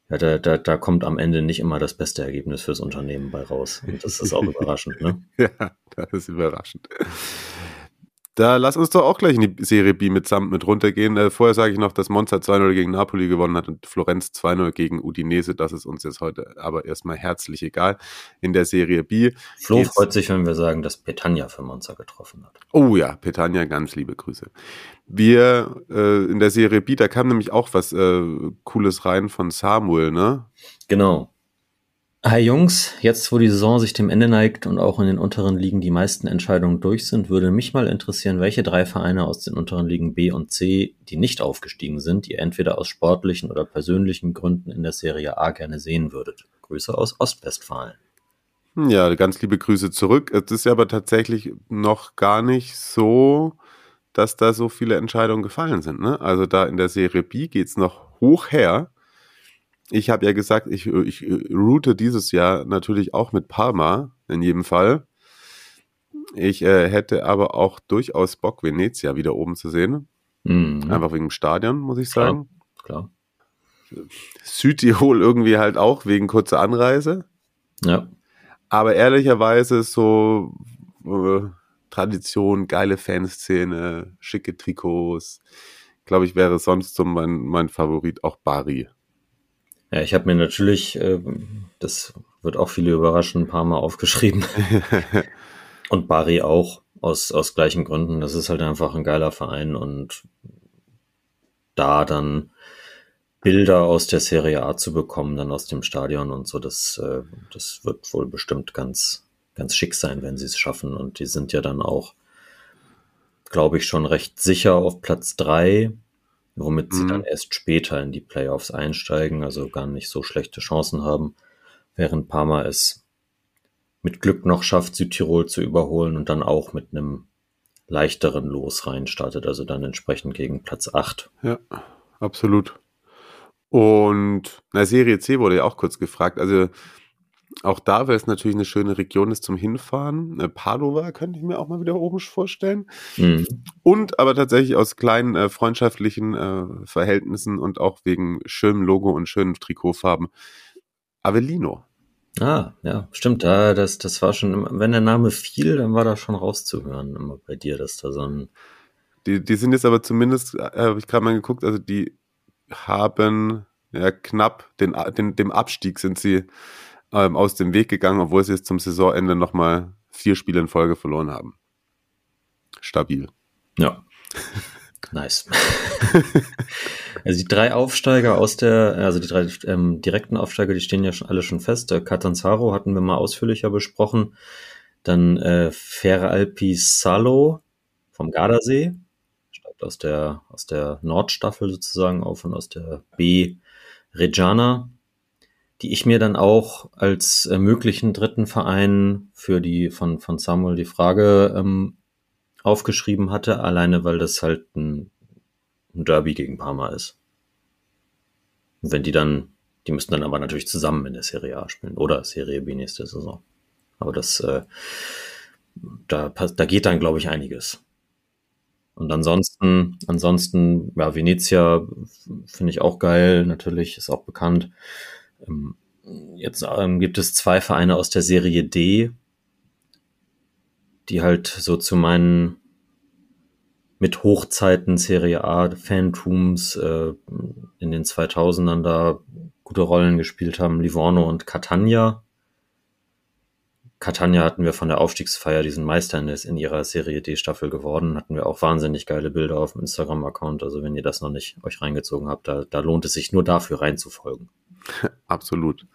ja, da, da, da kommt am Ende nicht immer das beste Ergebnis fürs Unternehmen bei raus. Und das ist auch überraschend, ne? Ja, das ist überraschend. Da lass uns doch auch gleich in die Serie B mit Samt mit runtergehen. Äh, vorher sage ich noch, dass Monza 2-0 gegen Napoli gewonnen hat und Florenz 2-0 gegen Udinese. Das ist uns jetzt heute aber erstmal herzlich egal. In der Serie B. Flo freut sich, wenn wir sagen, dass Petagna für Monza getroffen hat. Oh ja, Petania, ganz liebe Grüße. Wir äh, in der Serie B, da kam nämlich auch was äh, Cooles rein von Samuel, ne? Genau. Hi Jungs, jetzt wo die Saison sich dem Ende neigt und auch in den unteren Ligen die meisten Entscheidungen durch sind, würde mich mal interessieren, welche drei Vereine aus den unteren Ligen B und C, die nicht aufgestiegen sind, ihr entweder aus sportlichen oder persönlichen Gründen in der Serie A gerne sehen würdet. Grüße aus Ostwestfalen. Ja, ganz liebe Grüße zurück. Es ist aber tatsächlich noch gar nicht so, dass da so viele Entscheidungen gefallen sind. Ne? Also da in der Serie B geht's noch hoch her. Ich habe ja gesagt, ich, ich route dieses Jahr natürlich auch mit Parma in jedem Fall. Ich äh, hätte aber auch durchaus Bock, Venezia wieder oben zu sehen. Mhm, Einfach wegen dem Stadion, muss ich Klar. sagen. klar. Südtirol irgendwie halt auch wegen kurzer Anreise. Ja, Aber ehrlicherweise so äh, Tradition, geile Fanszene, schicke Trikots. Glaube ich, wäre sonst so mein, mein Favorit auch Bari. Ja ich habe mir natürlich, äh, das wird auch viele überraschen, ein paar Mal aufgeschrieben. Und Bari auch, aus, aus gleichen Gründen. Das ist halt einfach ein geiler Verein und da dann Bilder aus der Serie A zu bekommen, dann aus dem Stadion und so, das, äh, das wird wohl bestimmt ganz, ganz schick sein, wenn sie es schaffen. Und die sind ja dann auch, glaube ich, schon recht sicher auf Platz drei, womit sie Mhm. dann erst später in die Playoffs einsteigen, also gar nicht so schlechte Chancen haben, während Parma es mit Glück noch schafft, Südtirol zu überholen und dann auch mit einem leichteren Los reinstartet, also dann entsprechend gegen Platz 8. Ja, absolut. Und na, Serie C wurde ja auch kurz gefragt. Also auch da wäre es natürlich eine schöne Region ist zum Hinfahren. Äh, Padova könnte ich mir auch mal wieder oben vorstellen. Mhm. Und aber tatsächlich aus kleinen äh, freundschaftlichen äh, Verhältnissen und auch wegen schönem Logo und schönen Trikotfarben. Avellino. Ah, ja, stimmt. Da, das, das war schon, wenn der Name fiel, dann war da schon rauszuhören, immer bei dir, dass da so ein. Die, die sind jetzt aber zumindest, äh, habe ich gerade mal geguckt, also die haben ja knapp den, den, dem Abstieg sind sie ähm, aus dem Weg gegangen, obwohl sie jetzt zum Saisonende nochmal vier Spiele in Folge verloren haben. Stabil. Ja. Nice. also die drei Aufsteiger aus der, also die drei ähm, direkten Aufsteiger, die stehen ja schon alle schon fest. Der Catanzaro hatten wir mal ausführlicher besprochen. Dann äh, Fere Alpi Salo vom Gardasee, steigt aus der, aus der Nordstaffel sozusagen auf und aus der B Reggiana, die ich mir dann auch als äh, möglichen dritten Verein für die von, von Samuel die Frage ähm, aufgeschrieben hatte, alleine weil das halt ein, ein Derby gegen Parma ist. Und wenn die dann, die müssten dann aber natürlich zusammen in der Serie A spielen oder Serie B nächste Saison. Aber das, äh, da, da geht dann, glaube ich, einiges. Und ansonsten, ansonsten, ja, Venezia finde ich auch geil, natürlich, ist auch bekannt. Ähm, jetzt ähm, gibt es zwei Vereine aus der Serie D, die halt so zu meinen mit Hochzeiten Serie A Fantums äh, in den 2000ern da gute Rollen gespielt haben, Livorno und Catania. Catania hatten wir von der Aufstiegsfeier, diesen Meister in, ihrer Serie D-Staffel geworden, hatten wir auch wahnsinnig geile Bilder auf dem Instagram-Account. Also wenn ihr das noch nicht euch reingezogen habt, da, da lohnt es sich nur dafür reinzufolgen. Absolut.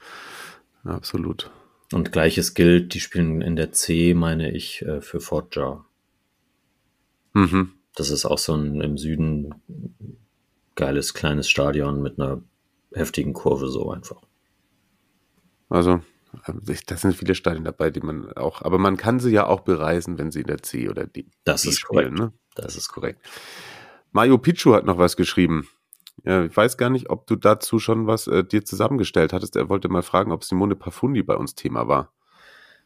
Absolut. Und gleiches gilt, die spielen in der C, meine ich, äh, für Fort Jar. Mhm. Das ist auch so ein im Süden geiles kleines Stadion mit einer heftigen Kurve so einfach. Also, da sind viele Stadien dabei, die man auch, aber man kann sie ja auch bereisen, wenn sie in der C oder die, das die ist spielen. Korrekt. Ne? Das ist korrekt. Mario Pichu hat noch was geschrieben. Ja, ich weiß gar nicht, ob du dazu schon was äh, dir zusammengestellt hattest. Er wollte mal fragen, ob Simone Pafundi bei uns Thema war.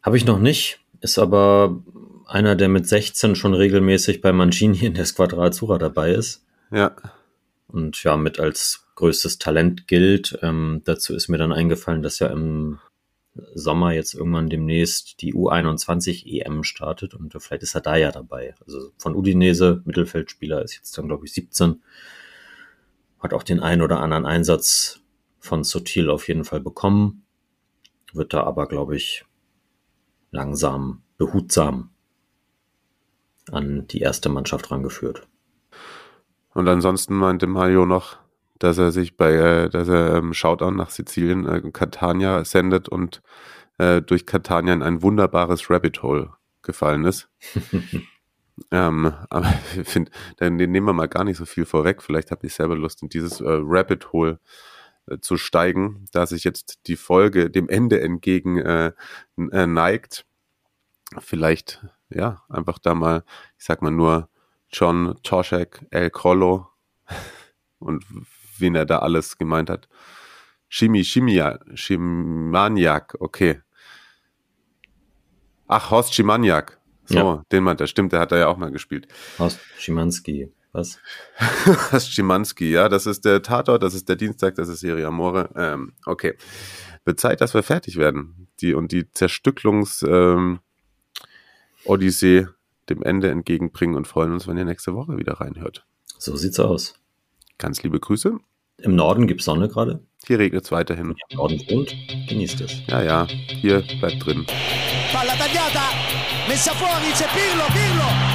Habe ich noch nicht, ist aber einer, der mit 16 schon regelmäßig bei Mancini in der Squadra Azzurra dabei ist. Ja. Und ja, mit als größtes Talent gilt. Ähm, dazu ist mir dann eingefallen, dass ja im Sommer jetzt irgendwann demnächst die U21 EM startet und vielleicht ist er da ja dabei. Also von Udinese, Mittelfeldspieler, ist jetzt dann, glaube ich, 17 hat auch den einen oder anderen Einsatz von Sotil auf jeden Fall bekommen, wird da aber, glaube ich, langsam, behutsam an die erste Mannschaft rangeführt. Und ansonsten meinte Mario noch, dass er sich bei, äh, dass er ähm, Shoutout nach Sizilien, äh, Catania sendet und äh, durch Catania in ein wunderbares Rabbit Hole gefallen ist. Ähm, aber ich finde, dann nehmen wir mal gar nicht so viel vorweg. Vielleicht habe ich selber Lust, in dieses äh, Rabbit Hole äh, zu steigen, da sich jetzt die Folge dem Ende entgegen äh, äh, neigt. Vielleicht, ja, einfach da mal, ich sag mal nur John Toshek, El Crollo und wen er da alles gemeint hat. Shimi, Shimia, Shimaniak, okay. Ach, Horst Schimaniak, so, ja. den meint er. Stimmt, der hat da ja auch mal gespielt. Aus Schimanski. Was? Aus Schimanski, ja. Das ist der Tatort, das ist der Dienstag, das ist Serie Amore. Ähm, okay. Wird Zeit, dass wir fertig werden. Die und die Zerstücklungs ähm, Odyssee dem Ende entgegenbringen und freuen uns, wenn ihr nächste Woche wieder reinhört. So sieht's aus. Ganz liebe Grüße. Im Norden gibt's Sonne gerade. Hier regnet es weiterhin. Im Norden und genießt es. Ja, ja, hier bleibt drin. Palla tagliata, messa fuori, c'è Pirlo, Pirlo,